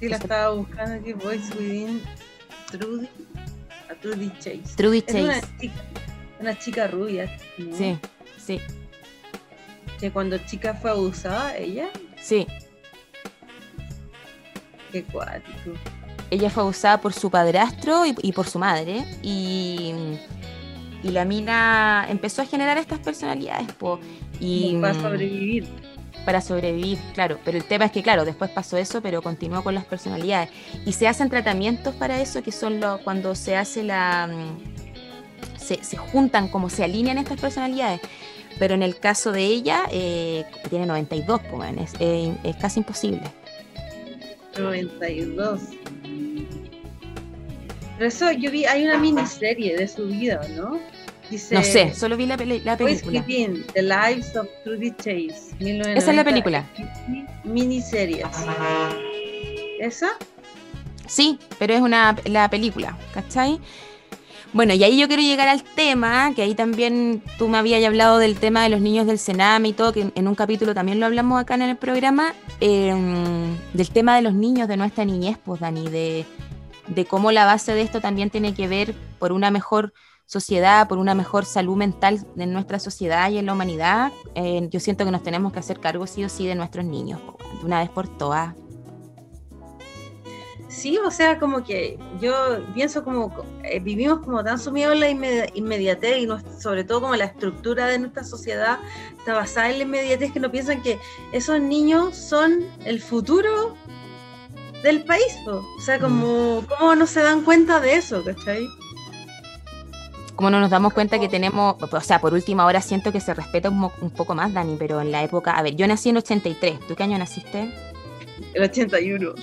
Sí, la estaba buscando aquí, Voice Within Trudy, a Trudy Chase. Trudy Chase. una chica, una chica rubia. Sí, sí que cuando chica fue abusada, ella. Sí. Qué cuático. Ella fue abusada por su padrastro y, por su madre. Y, y, la mina empezó a generar estas personalidades. y, para sobrevivir. Para sobrevivir, claro. Pero el tema es que, claro, después pasó eso, pero continuó con las personalidades. Y se hacen tratamientos para eso, que son los, cuando se hace la. Mm, se, se juntan, como se alinean estas personalidades pero en el caso de ella, eh, tiene 92, pues, es, es casi imposible. 92. Pero eso yo vi, hay una miniserie de su vida, ¿no? Dice, no sé, solo vi la, la película. The Lives of Trudy Chase. Esa es la película. Miniseries. ¿Esa? Sí, pero es una la película, ¿cachai? Bueno, y ahí yo quiero llegar al tema, que ahí también tú me habías hablado del tema de los niños del Sename y todo, que en un capítulo también lo hablamos acá en el programa, em, del tema de los niños de nuestra niñez, pues Dani, de, cómo la base de esto también tiene que ver por una mejor sociedad, por una mejor salud mental en nuestra sociedad y en la humanidad. Eh, yo siento que nos tenemos que hacer cargo sí o sí de nuestros niños, de una vez por todas. Sí, o sea, como que yo pienso como eh, vivimos como tan sumidos en la inmediatez y sobre todo como la estructura de nuestra sociedad está basada en la inmediatez que no piensan que esos niños son el futuro del país. O sea, como, mm. ¿cómo no se dan cuenta de eso, cachai? Como no nos damos cuenta que tenemos, o sea, por última hora siento que se respeta un, un poco más, Dani, pero en la época, a ver, yo nací en 83, ¿tú qué año naciste? El 81.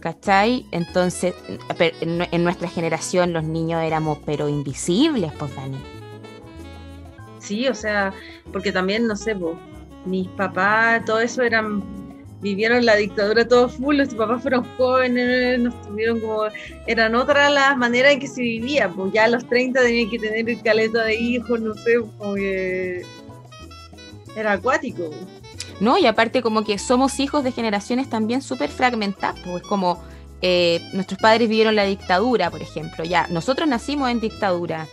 ¿Cachai? Entonces, en nuestra generación los niños éramos pero invisibles, pues Dani. Sí, o sea, porque también, no sé, pues, mis papás, todo eso eran, vivieron la dictadura todo full, los papás fueron jóvenes, nos tuvieron como, eran otras las maneras en que se vivía, pues ya a los 30 tenían que tener caleta de hijos, no sé, como que era acuático. ¿No? Y aparte como que somos hijos de generaciones también súper fragmentadas, pues como eh, nuestros padres vivieron la dictadura, por ejemplo, ya, nosotros nacimos en dictadura,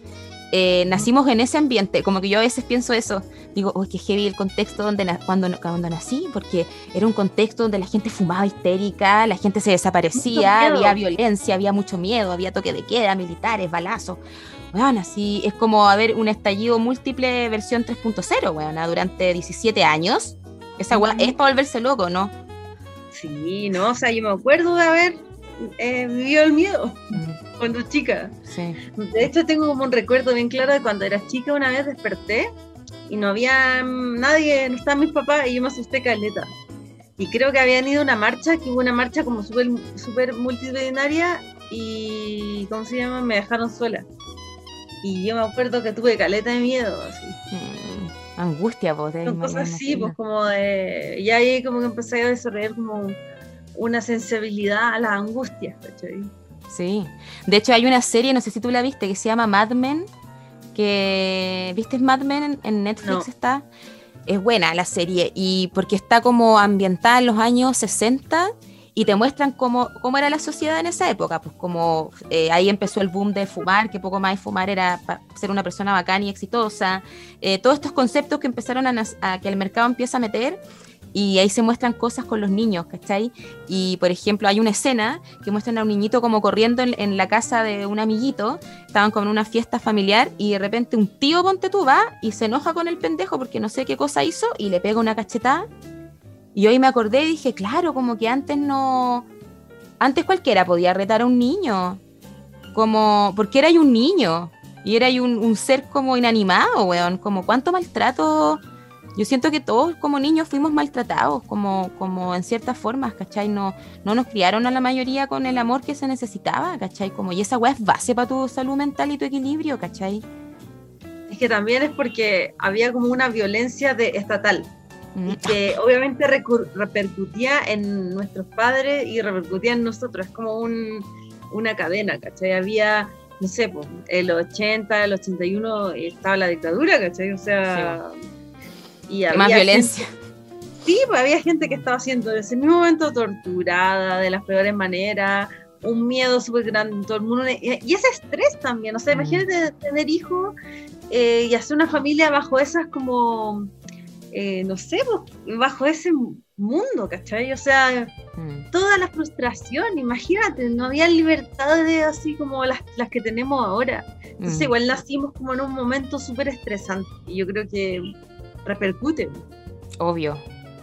eh, nacimos en ese ambiente, como que yo a veces pienso eso, digo, uy, qué heavy el contexto donde cuando, cuando nací, porque era un contexto donde la gente fumaba histérica, la gente se desaparecía, había violencia, había mucho miedo, había toque de queda, militares, balazos. Bueno, así es como haber un estallido múltiple versión 3.0, bueno, durante 17 años esa weá es para volverse loco, ¿no? Sí, no, o sea, yo me acuerdo de haber eh, vivido el miedo mm. cuando chica. Sí. De hecho, tengo como un recuerdo bien claro de cuando era chica, una vez desperté y no había nadie, no estaban mis papás y yo me asusté caleta. Y creo que habían ido a una marcha, que hubo una marcha como súper super multitudinaria y, ¿cómo se llama? Me dejaron sola. y yo me acuerdo que tuve caleta de miedo, así. Mm, angustia, vos. Son cosas así, pues como de... Y ahí como que empecé a desarrollar como una sensibilidad a las angustias, ¿cachai? Sí. De hecho hay una serie, no sé si tú la viste, que se llama Mad Men, que... ¿Viste Mad Men en, Netflix está? Es buena la serie, y porque está como ambientada en los años 60 y te muestran cómo, cómo era la sociedad en esa época, pues como eh, ahí empezó el boom de fumar, que poco más de fumar era ser una persona bacana y exitosa, eh, todos estos conceptos que empezaron a, que el mercado empieza a meter y ahí se muestran cosas con los niños, ¿cachai? Y por ejemplo hay una escena que muestran a un niñito como corriendo en, la casa de un amiguito, estaban como en una fiesta familiar y de repente un tío ponte tú va y se enoja con el pendejo porque no sé qué cosa hizo y le pega una cachetada y hoy me acordé y dije, claro, como que antes no. Antes cualquiera podía retar a un niño. Como. Porque era un niño. Y era un, un ser como inanimado, weón. Como cuánto maltrato. Yo siento que todos como niños fuimos maltratados, como, como en ciertas formas, ¿cachai? No, no nos criaron a la mayoría con el amor que se necesitaba, ¿cachai? Como, y esa weá es base para tu salud mental y tu equilibrio, ¿cachai? Es que también es porque había como una violencia de estatal, y que obviamente repercutía en nuestros padres y repercutía en nosotros. Es como un, una cadena, ¿cachai? Había, no sé, pues, el 80, el 81 estaba la dictadura, ¿cachai? O sea, y había más violencia. sí, pues había gente que estaba siendo en ese mismo momento torturada de las peores maneras, un miedo súper grande en todo el mundo, y ese estrés también, o sea, mm. imagínate tener hijos eh, y hacer una familia bajo esas como eh, no sé, bajo ese mundo, ¿cachai? O sea, mm. toda la frustración, imagínate, no había libertades así como las, que tenemos ahora. Entonces, mm. igual nacimos como en un momento súper estresante y yo creo que repercute. Obvio,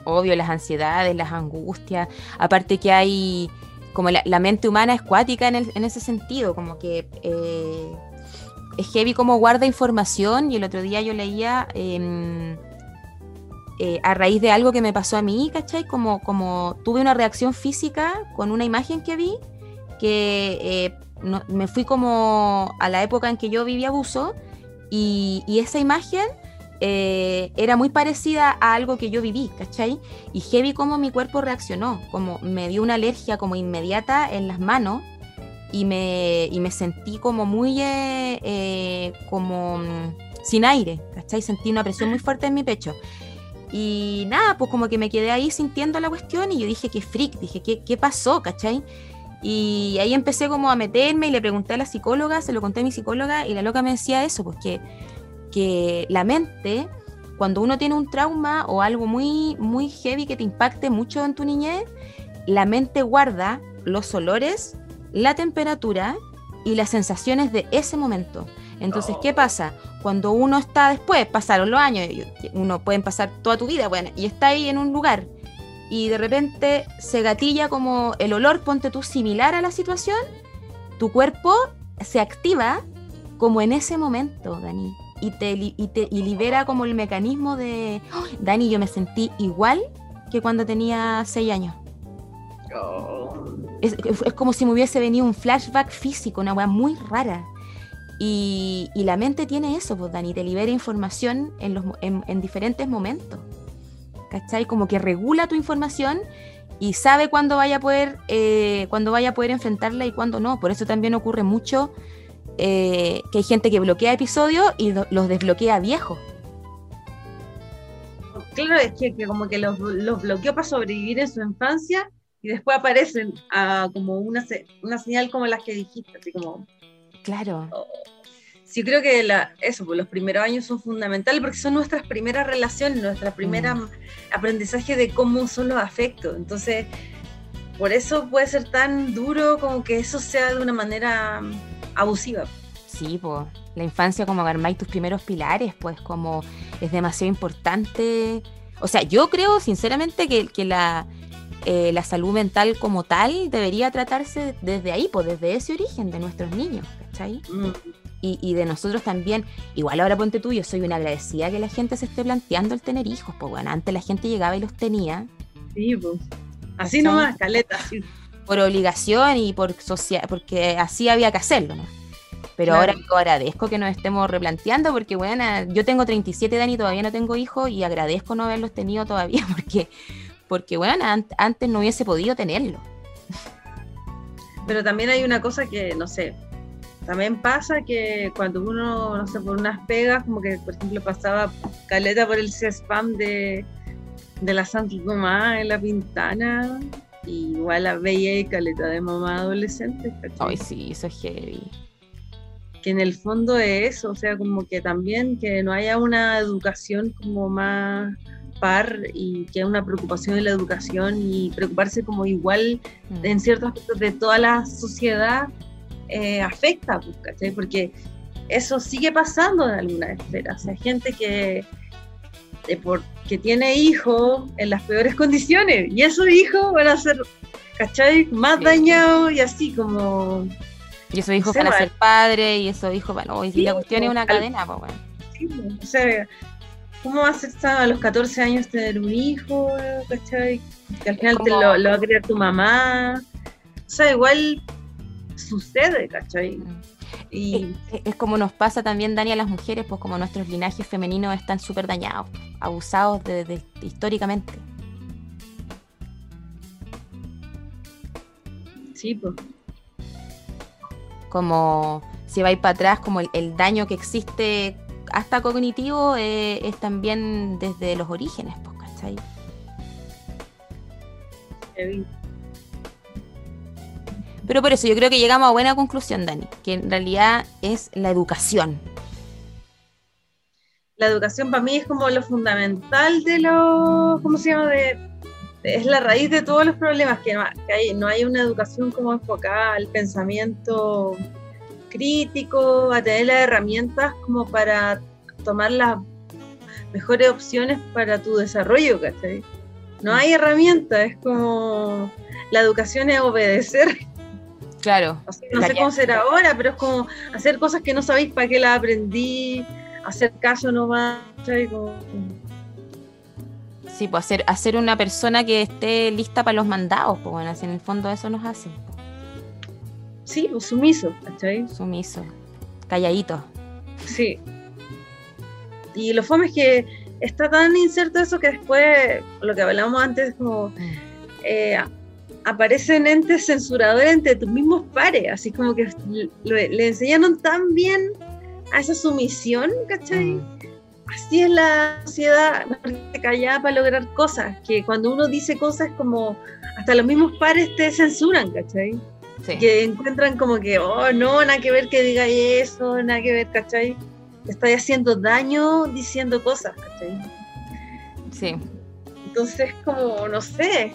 obvio, las ansiedades, las angustias, aparte que hay, como la, mente humana es cuática en, en, ese sentido, como que... Eh, es heavy como guarda información y el otro día yo leía eh, a raíz de algo que me pasó a mí, ¿cachai? Como, como tuve una reacción física con una imagen que vi, que eh, me fui como a la época en que yo vivía abuso y, esa imagen eh, era muy parecida a algo que yo viví, ¿cachai? Y heavy como mi cuerpo reaccionó, como me dio una alergia como inmediata en las manos y me, y me sentí como muy, como mm, sin aire, ¿cachai? Sentí una presión muy fuerte en mi pecho. Y nada, pues como que me quedé ahí sintiendo la cuestión y yo dije, qué freak, dije, ¿qué, qué pasó, cachai? Y ahí empecé como a meterme y le pregunté a la psicóloga, se lo conté a mi psicóloga y la loca me decía eso, pues que, que la mente, cuando uno tiene un trauma o algo muy, muy heavy que te impacte mucho en tu niñez, la mente guarda los olores, la temperatura y las sensaciones de ese momento. Entonces, ¿qué pasa? Cuando uno está después, pasaron los años, uno pueden pasar toda tu vida, bueno, y está ahí en un lugar y de repente se gatilla como el olor, ponte tú, similar a la situación, tu cuerpo se activa como en ese momento, Dani, y te, y te y libera como el mecanismo de, Dani, yo me sentí igual que cuando tenía seis años. Oh. Es, es, como si me hubiese venido un flashback físico, una weá muy rara. Y, la mente tiene eso, pues Dani, te libera información en, los, en, diferentes momentos. ¿Cachai? Como que regula tu información y sabe cuándo vaya a poder, eh, cuándo vaya a poder enfrentarla y cuándo no. Por eso también ocurre mucho eh, que hay gente que bloquea episodios y los desbloquea viejos. Claro, es que, como que los, los, bloqueó para sobrevivir en su infancia y después aparecen como una, una señal como las que dijiste, así como Claro. Sí, creo que la, eso, pues los primeros años son fundamentales porque son nuestras primeras relaciones, nuestra primera mm. aprendizaje de cómo son los afectos. Entonces, por eso puede ser tan duro como que eso sea de una manera abusiva. Sí, pues la infancia como armáis tus primeros pilares, pues como es demasiado importante. O sea, yo creo sinceramente que, que la, eh, la salud mental como tal debería tratarse desde ahí, pues desde ese origen de nuestros niños, ¿cachai? Mm. Y, de nosotros también, igual ahora ponte tú, yo soy una agradecida que la gente se esté planteando el tener hijos, pues bueno, antes la gente llegaba y los tenía. Sí, pues. Así nomás, caleta, Por obligación y por social, porque así había que hacerlo, ¿no? Pero ahora yo agradezco que nos estemos replanteando porque, bueno, yo tengo 37 años y todavía no tengo hijos y agradezco no haberlos tenido todavía (laughs) porque, porque bueno, antes no hubiese podido tenerlo. Pero también hay una cosa que, no sé, también pasa que cuando uno, no sé, por unas pegas, como que por ejemplo pasaba caleta por el spam de, de la Santa Mamá en la Pintana, y igual la veía y caleta de mamá adolescente. Ay, sí, eso es heavy. Que en el fondo es eso, o sea, como que también que no haya una educación como más par y que haya una preocupación de la educación y preocuparse como igual mm. en ciertos aspectos de toda la sociedad eh, afecta, pues, ¿cachai? Porque eso sigue pasando en algunas esferas. O sea, gente que, que tiene hijos en las peores condiciones y esos hijos van a ser, ¿cachai? Más dañados y así como... Y esos hijos van a ser padres y esos hijos, bueno, hoy la cuestión es una cadena, pues bueno. Sí, o sea, ¿cómo vas a estar a los 14 años tener un hijo, ¿cachai? Que al final te lo, lo va a criar tu mamá. O sea, igual sucede, ¿cachai? Mm. Y es, como nos pasa también, Dani, a las mujeres, pues como nuestros linajes femeninos están súper dañados, abusados de, históricamente. Sí, pues. Como si vais para atrás, como el, daño que existe hasta cognitivo eh, es también desde los orígenes, pues, ¿cachai? Pero por eso yo creo que llegamos a buena conclusión, Dani, que en realidad es la educación. La educación para mí es como lo fundamental de lo, ¿cómo se llama? De, es la raíz de todos los problemas, que, no, hay, no hay una educación como enfocada al pensamiento crítico, a tener las herramientas como para tomar las mejores opciones para tu desarrollo, ¿cachai? No hay herramientas, es como la educación es obedecer Claro. no sé cómo será ahora, pero es como hacer cosas que no sabéis para qué las aprendí, hacer caso nomás. Sí, pues hacer, hacer una persona que esté lista para los mandados, pues bueno, en el fondo eso nos hace. Sí, pues sumiso, ¿cachai? Sumiso, calladito. Sí. Y lo fome es que está tan inserto eso que después, lo que hablamos antes, como mm. eh, aparecen entes censuradores entre tus mismos pares, así como que le, enseñaron tan bien a esa sumisión, ¿cachai? Mm. Así es la sociedad callada para lograr cosas, que cuando uno dice cosas como hasta los mismos pares te censuran, ¿cachai? Que encuentran como que, oh, no, nada que ver que diga eso, nada que ver, ¿cachai? Estoy haciendo daño diciendo cosas, ¿cachai? Sí. Entonces, como, no sé,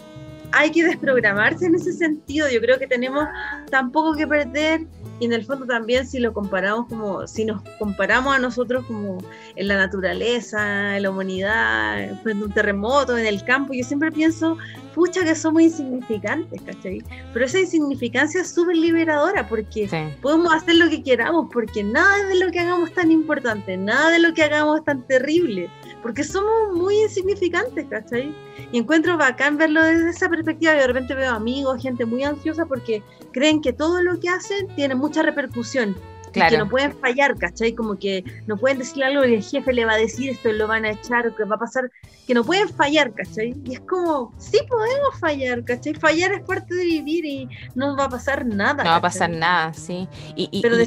hay que desprogramarse en ese sentido. Yo creo que tenemos tan poco que perder y en el fondo también si lo comparamos como, si nos comparamos a nosotros como en la naturaleza, en la humanidad, en un terremoto, en el campo, yo siempre pienso, pucha que somos insignificantes, ¿cachai? Pero esa insignificancia es súper liberadora porque podemos hacer lo que queramos, porque nada de lo que hagamos es tan importante, nada de lo que hagamos es tan terrible porque somos muy insignificantes, ¿cachai? Y encuentro bacán verlo desde esa perspectiva, y de repente veo amigos, gente muy ansiosa porque creen que todo lo que hacen tiene mucha repercusión. Claro. Y que no pueden fallar, ¿cachai? Como que no pueden decir algo y el jefe le va a decir esto y lo van a echar o que va a pasar, que no pueden fallar, ¿cachai? Y es como, sí podemos fallar, ¿cachai? Fallar es parte de vivir y no va a pasar nada. No va a pasar nada, sí. Y, Pero de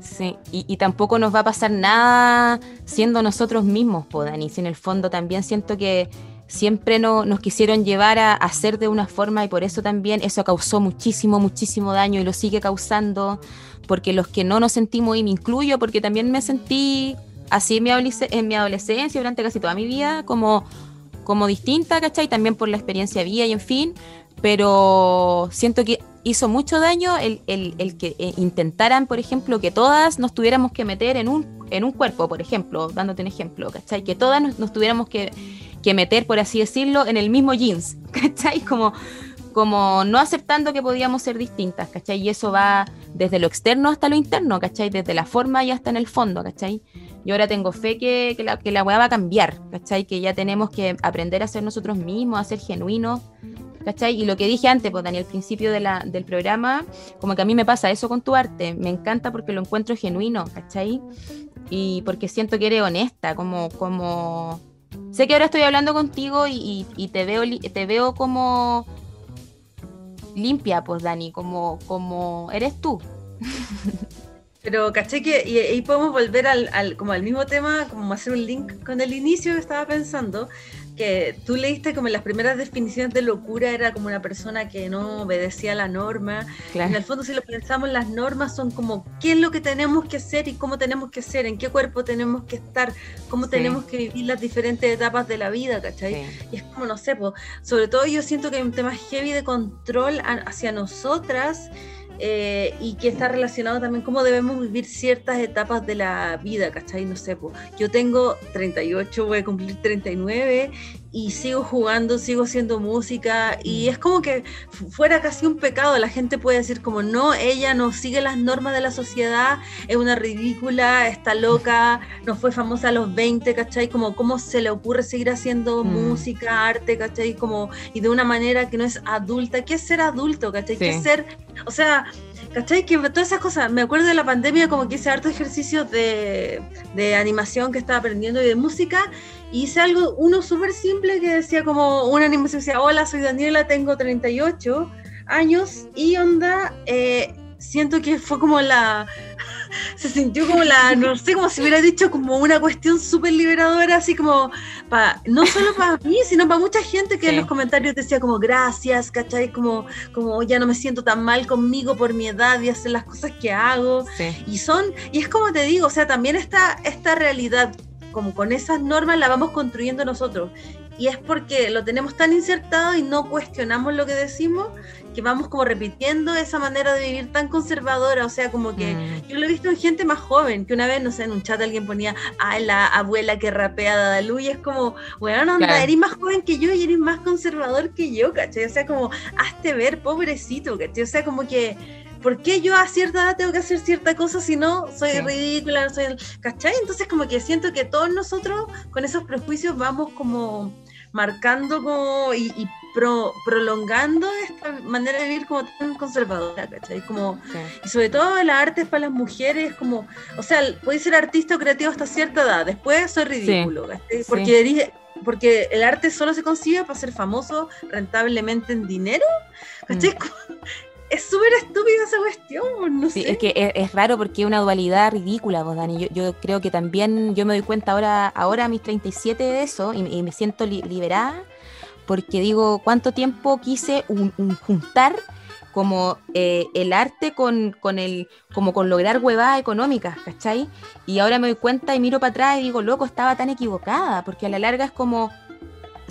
Sí, y, tampoco nos va a pasar nada siendo nosotros mismos, Podani. Si en el fondo también siento que siempre no, nos quisieron llevar a hacer de una forma y por eso también eso causó muchísimo, muchísimo daño y lo sigue causando, porque los que no nos sentimos, y me incluyo, porque también me sentí así en mi, en mi adolescencia, durante casi toda mi vida, como, como distinta, ¿cachai? También por la experiencia vía y en fin, pero siento que hizo mucho daño el, que eh, intentaran, por ejemplo, que todas nos tuviéramos que meter en un, cuerpo, por ejemplo, dándote un ejemplo, ¿cachai? Que todas nos, tuviéramos que, meter, por así decirlo, en el mismo jeans, (laughs) ¿cachai? Como, como no aceptando que podíamos ser distintas, ¿cachai? Y eso va desde lo externo hasta lo interno, ¿cachai? Desde la forma y hasta en el fondo, ¿cachai? Y ahora tengo fe que, la, que la va a cambiar, ¿cachai? Que ya tenemos que aprender a ser nosotros mismos, a ser genuinos ¿cachai? Y lo que dije antes, pues Dani, al principio del programa, como que a mí me pasa eso con tu arte, me encanta porque lo encuentro genuino, ¿cachai? Y porque siento que eres honesta, como, como... Sé que ahora estoy hablando contigo y, te, veo, te veo como limpia, pues Dani, como, como eres tú. Pero caché que y ahí podemos volver al, como al mismo tema, como hacer un link con el inicio que estaba pensando, que tú leíste como las primeras definiciones de locura era como una persona que no obedecía la norma. En el fondo, si lo pensamos, las normas son como qué es lo que tenemos que hacer y cómo tenemos que ser, en qué cuerpo tenemos que estar, cómo tenemos que vivir las diferentes etapas de la vida, ¿cachai? Y es como, no sé, pues, sobre todo yo siento que hay un tema heavy de control hacia nosotras eh, y que está relacionado también cómo debemos vivir ciertas etapas de la vida, ¿cachai? No sé, pues, yo tengo 38, voy a cumplir 39 y sigo jugando, sigo haciendo música y mm. es como que fuera casi un pecado, la gente puede decir como no, ella no sigue las normas de la sociedad, es una ridícula, está loca, no fue famosa a los 20, ¿cachai? Como cómo se le ocurre seguir haciendo mm. música, arte, ¿cachai? Como, y de una manera que no es adulta, ¿qué es ser adulto, ¿cachai? ¿Qué es ser, o sea, ¿Cachai? Que todas esas cosas, me acuerdo de la pandemia como que hice harto ejercicios de, de animación que estaba aprendiendo y de música, y hice algo, uno súper simple que decía como una animación, decía, hola, soy Daniela, tengo 38 años, y onda, eh, siento que fue como la, (laughs) se sintió como la, no sé, como si hubiera dicho como una cuestión súper liberadora, así como, para no solo para mí, sino para mucha gente que en los comentarios decía como gracias, ¿cachai? Como, como ya no me siento tan mal conmigo por mi edad y hacer las cosas que hago. Y son, y es como te digo, o sea, también esta, esta realidad como con esas normas la vamos construyendo nosotros. Y es porque lo tenemos tan insertado y no cuestionamos lo que decimos que vamos como repitiendo esa manera de vivir tan conservadora, o sea, como que mm. yo lo he visto en gente más joven, que una vez, no sé, en un chat alguien ponía, ay, la abuela que rapea Dadalú, y es como, bueno, anda, eres más joven que yo y eres más conservador que yo, ¿cachai? O sea, como, hazte ver, pobrecito, ¿cachai? O sea, como que, ¿por qué yo a cierta edad tengo que hacer cierta cosa si no soy ridícula, no soy, ¿cachai? Entonces como que siento que todos nosotros con esos prejuicios vamos como marcando como y, prolongando esta manera de vivir como tan conservadora, ¿cachai? Como, Y sobre todo el arte para las mujeres, como, o sea, puedes ser artista o creativo hasta cierta edad, después soy ridículo, Porque, porque el arte solo se consigue para ser famoso rentablemente en dinero, ¿cachai? Mm (laughs) es súper estúpida esa cuestión, no sí, Es que es, raro porque es una dualidad ridícula, vos, Dani. Yo, creo que también yo me doy cuenta ahora, ahora a mis 37 de eso y, me siento liberada porque digo, ¿cuánto tiempo quise juntar como eh, el arte con, con, el, como con lograr huevadas económicas, ¿cachai? Y ahora me doy cuenta y miro para atrás y digo, loco, estaba tan equivocada, porque a la larga es como,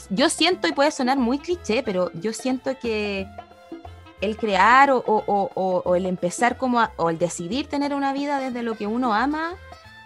yo siento, y puede sonar muy cliché, pero yo siento que el crear o, el empezar como o el decidir tener una vida desde lo que uno ama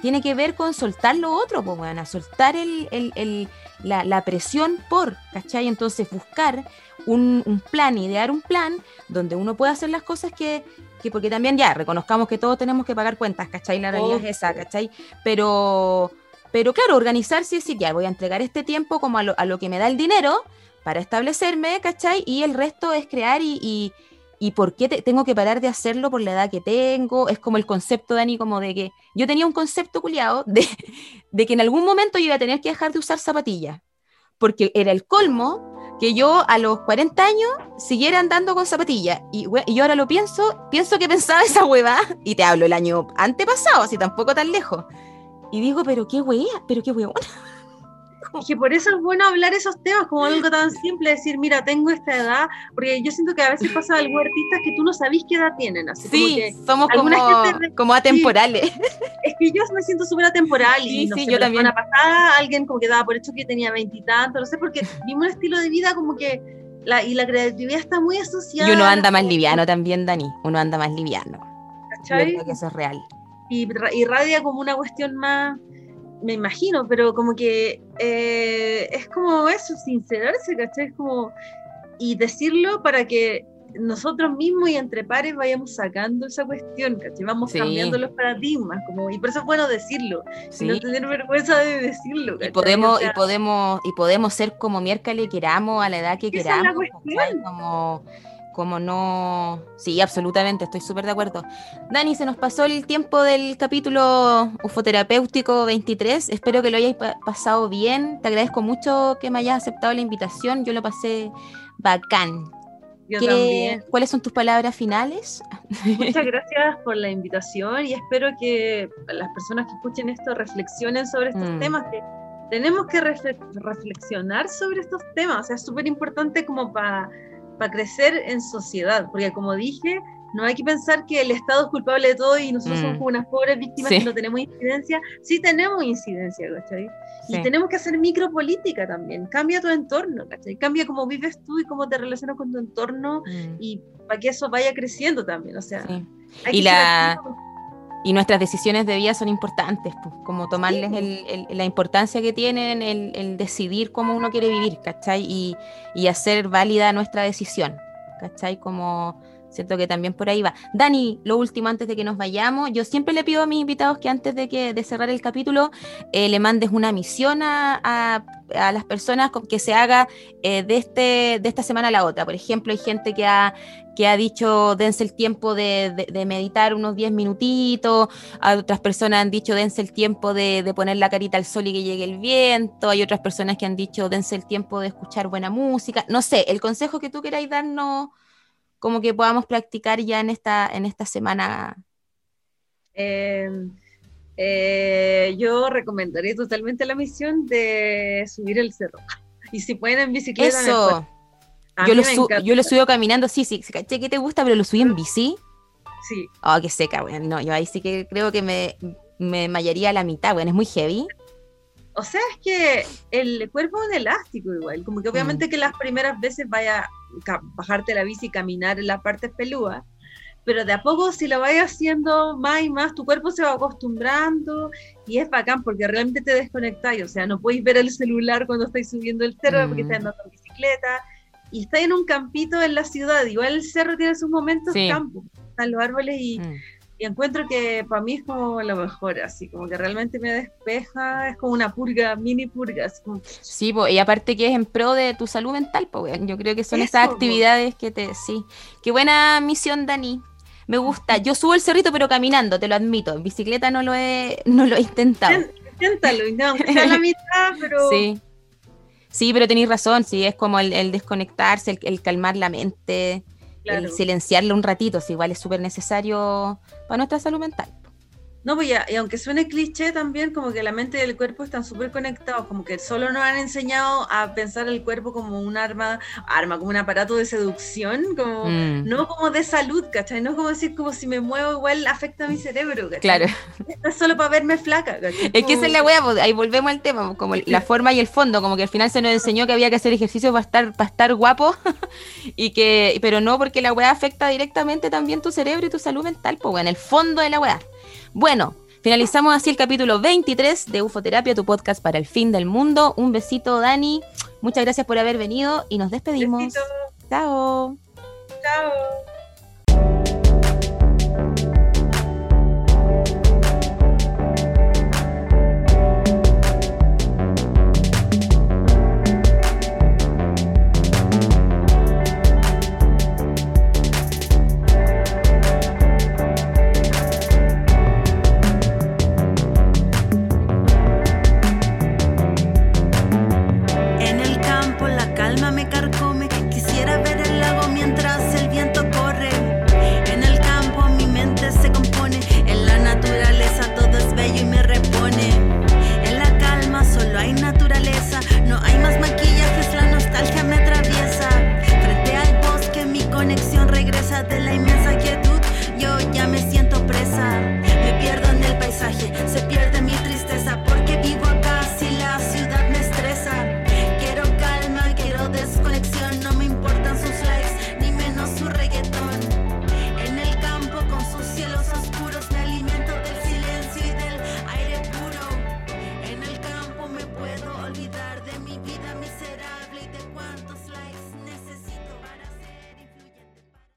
tiene que ver con soltar lo otro, pues bueno, soltar el, la, presión por, ¿cachai? Entonces buscar un, plan, idear un plan donde uno pueda hacer las cosas que, que, porque también ya reconozcamos que todos tenemos que pagar cuentas, ¿cachai? La realidad es esa, ¿cachai? Pero, pero claro, organizarse y decir, ya voy a entregar este tiempo como a lo, a lo que me da el dinero para establecerme, ¿cachai? Y el resto es crear y, y, por qué tengo que parar de hacerlo por la edad que tengo. Es como el concepto, Dani, como de que yo tenía un concepto culiado de, (laughs) de que en algún momento yo iba a tener que dejar de usar zapatillas, porque era el colmo que yo a los 40 años siguiera andando con zapatillas. Y, y, yo ahora lo pienso, pienso que pensaba esa hueva, (laughs) y te hablo el año antepasado, así tampoco tan lejos. Y digo, pero qué hueá, pero qué huevona. Que por eso es bueno hablar esos temas como algo tan simple, decir, mira, tengo esta edad, porque yo siento que a veces pasa algo artistas que tú no sabís qué edad tienen. Así sí, somos como, como atemporales. es que yo me siento súper atemporal y no sé, yo la también. semana pasada alguien como que daba por hecho que tenía veintitantos, no sé, porque vimos un estilo de vida como que la, y la creatividad está muy asociada. Y uno anda más liviano también, Dani, uno anda más liviano. ¿Cachai? que eso es real. Y irradia como una cuestión más me imagino, pero como que eh, es como eso, sincerarse, ¿cachai? Es como, y decirlo para que nosotros mismos y entre pares vayamos sacando esa cuestión, ¿cachai? Vamos cambiando los paradigmas, como, y por eso es bueno decirlo, no tener vergüenza de decirlo. Y podemos, y podemos, y podemos ser como miércoles queramos, a la edad que queramos, como como no... Sí, absolutamente, estoy súper de acuerdo. Dani, se nos pasó el tiempo del capítulo ufoterapéutico 23. Espero que lo hayáis pasado bien. Te agradezco mucho que me hayas aceptado la invitación. Yo lo pasé bacán. Yo también. ¿Cuáles son tus palabras finales? Muchas (laughs) gracias por la invitación y espero que las personas que escuchen esto reflexionen sobre estos mm. temas que tenemos que reflexionar sobre estos temas. O sea, es súper importante como para para crecer en sociedad, porque como dije, no hay que pensar que el Estado es culpable de todo y nosotros somos mm. como unas pobres víctimas que no tenemos incidencia. Sí tenemos incidencia, ¿cachai? Y tenemos que hacer micropolítica también. Cambia tu entorno, ¿cachai? Cambia cómo vives tú y cómo te relacionas con tu entorno mm. y para que eso vaya creciendo también, o sea. y la y nuestras decisiones de vida son importantes, pues, como tomarles la importancia que tienen el, decidir cómo uno quiere vivir, ¿cachai? Y, y, hacer válida nuestra decisión, ¿cachai? Como siento que también por ahí va. Dani, lo último antes de que nos vayamos, yo siempre le pido a mis invitados que antes de, que, de cerrar el capítulo eh, le mandes una misión a, a, las personas que se haga eh, de, este, de esta semana a la otra. Por ejemplo, hay gente que ha que ha dicho dense el tiempo de, meditar unos 10 minutitos, a otras personas han dicho dense el tiempo de, poner la carita al sol y que llegue el viento, hay otras personas que han dicho dense el tiempo de escuchar buena música, no sé, el consejo que tú queráis darnos, como que podamos practicar ya en esta, en esta semana. Em, eh, yo recomendaría totalmente la misión de subir el cerro. (laughs) Y si pueden en bicicleta, Eso yo lo, yo lo subo caminando, sí, sí, caché que te gusta, pero lo subí en bici. Sí. Oh, qué seca, bueno, no, yo ahí sí que creo que me, me mallaría a la mitad, bueno, es muy heavy. O sea, es que el cuerpo es un elástico igual, como que obviamente mm. que las primeras veces vaya a bajarte la bici y caminar en las partes peludas, pero de a poco si lo vayas haciendo más y más, tu cuerpo se va acostumbrando y es bacán porque realmente te desconectáis, o sea, no podéis ver el celular cuando estáis subiendo el cerro porque mm. estás andando en bicicleta, y está en un campito en la ciudad. Igual el cerro tiene sus momentos campo, están los árboles y, mm. Y, encuentro que para mí es como lo mejor, así como que realmente me despeja, es como una purga, mini purga. Sí, y aparte que es en pro de tu salud mental, pues yo creo que son esas actividades que te... Sí, qué buena misión, Dani. Me gusta. Yo subo el cerrito, pero caminando, te lo admito. En bicicleta no lo he, no lo he intentado. Inténtalo, no, sea la mitad, (laughs) pero... Sí. Sí, pero tenéis razón, sí, es como el, desconectarse, el, calmar la mente, el silenciarla un ratito, sí, igual es súper necesario para nuestra salud mental. No, pues y aunque suene cliché también, como que la mente y el cuerpo están súper conectados, como que solo nos han enseñado a pensar el cuerpo como un arma, arma, como un aparato de seducción, como mm. no como de salud, ¿cachai? No como decir como si me muevo igual afecta a mi cerebro, ¿cachai? Claro. es solo para verme flaca, ¿cachai? Es que esa es la wea, pues, ahí volvemos al tema, como la forma y el fondo, como que al final se nos enseñó que había que hacer ejercicio para estar, para estar guapo, (laughs) y que, pero no porque la wea afecta directamente también tu cerebro y tu salud mental, pues en el fondo de la wea. Bueno, finalizamos así el capítulo 23 de Ufoterapia, tu podcast para el fin del mundo. Un besito, Dani. Muchas gracias por haber venido y nos despedimos. Chao. Chao.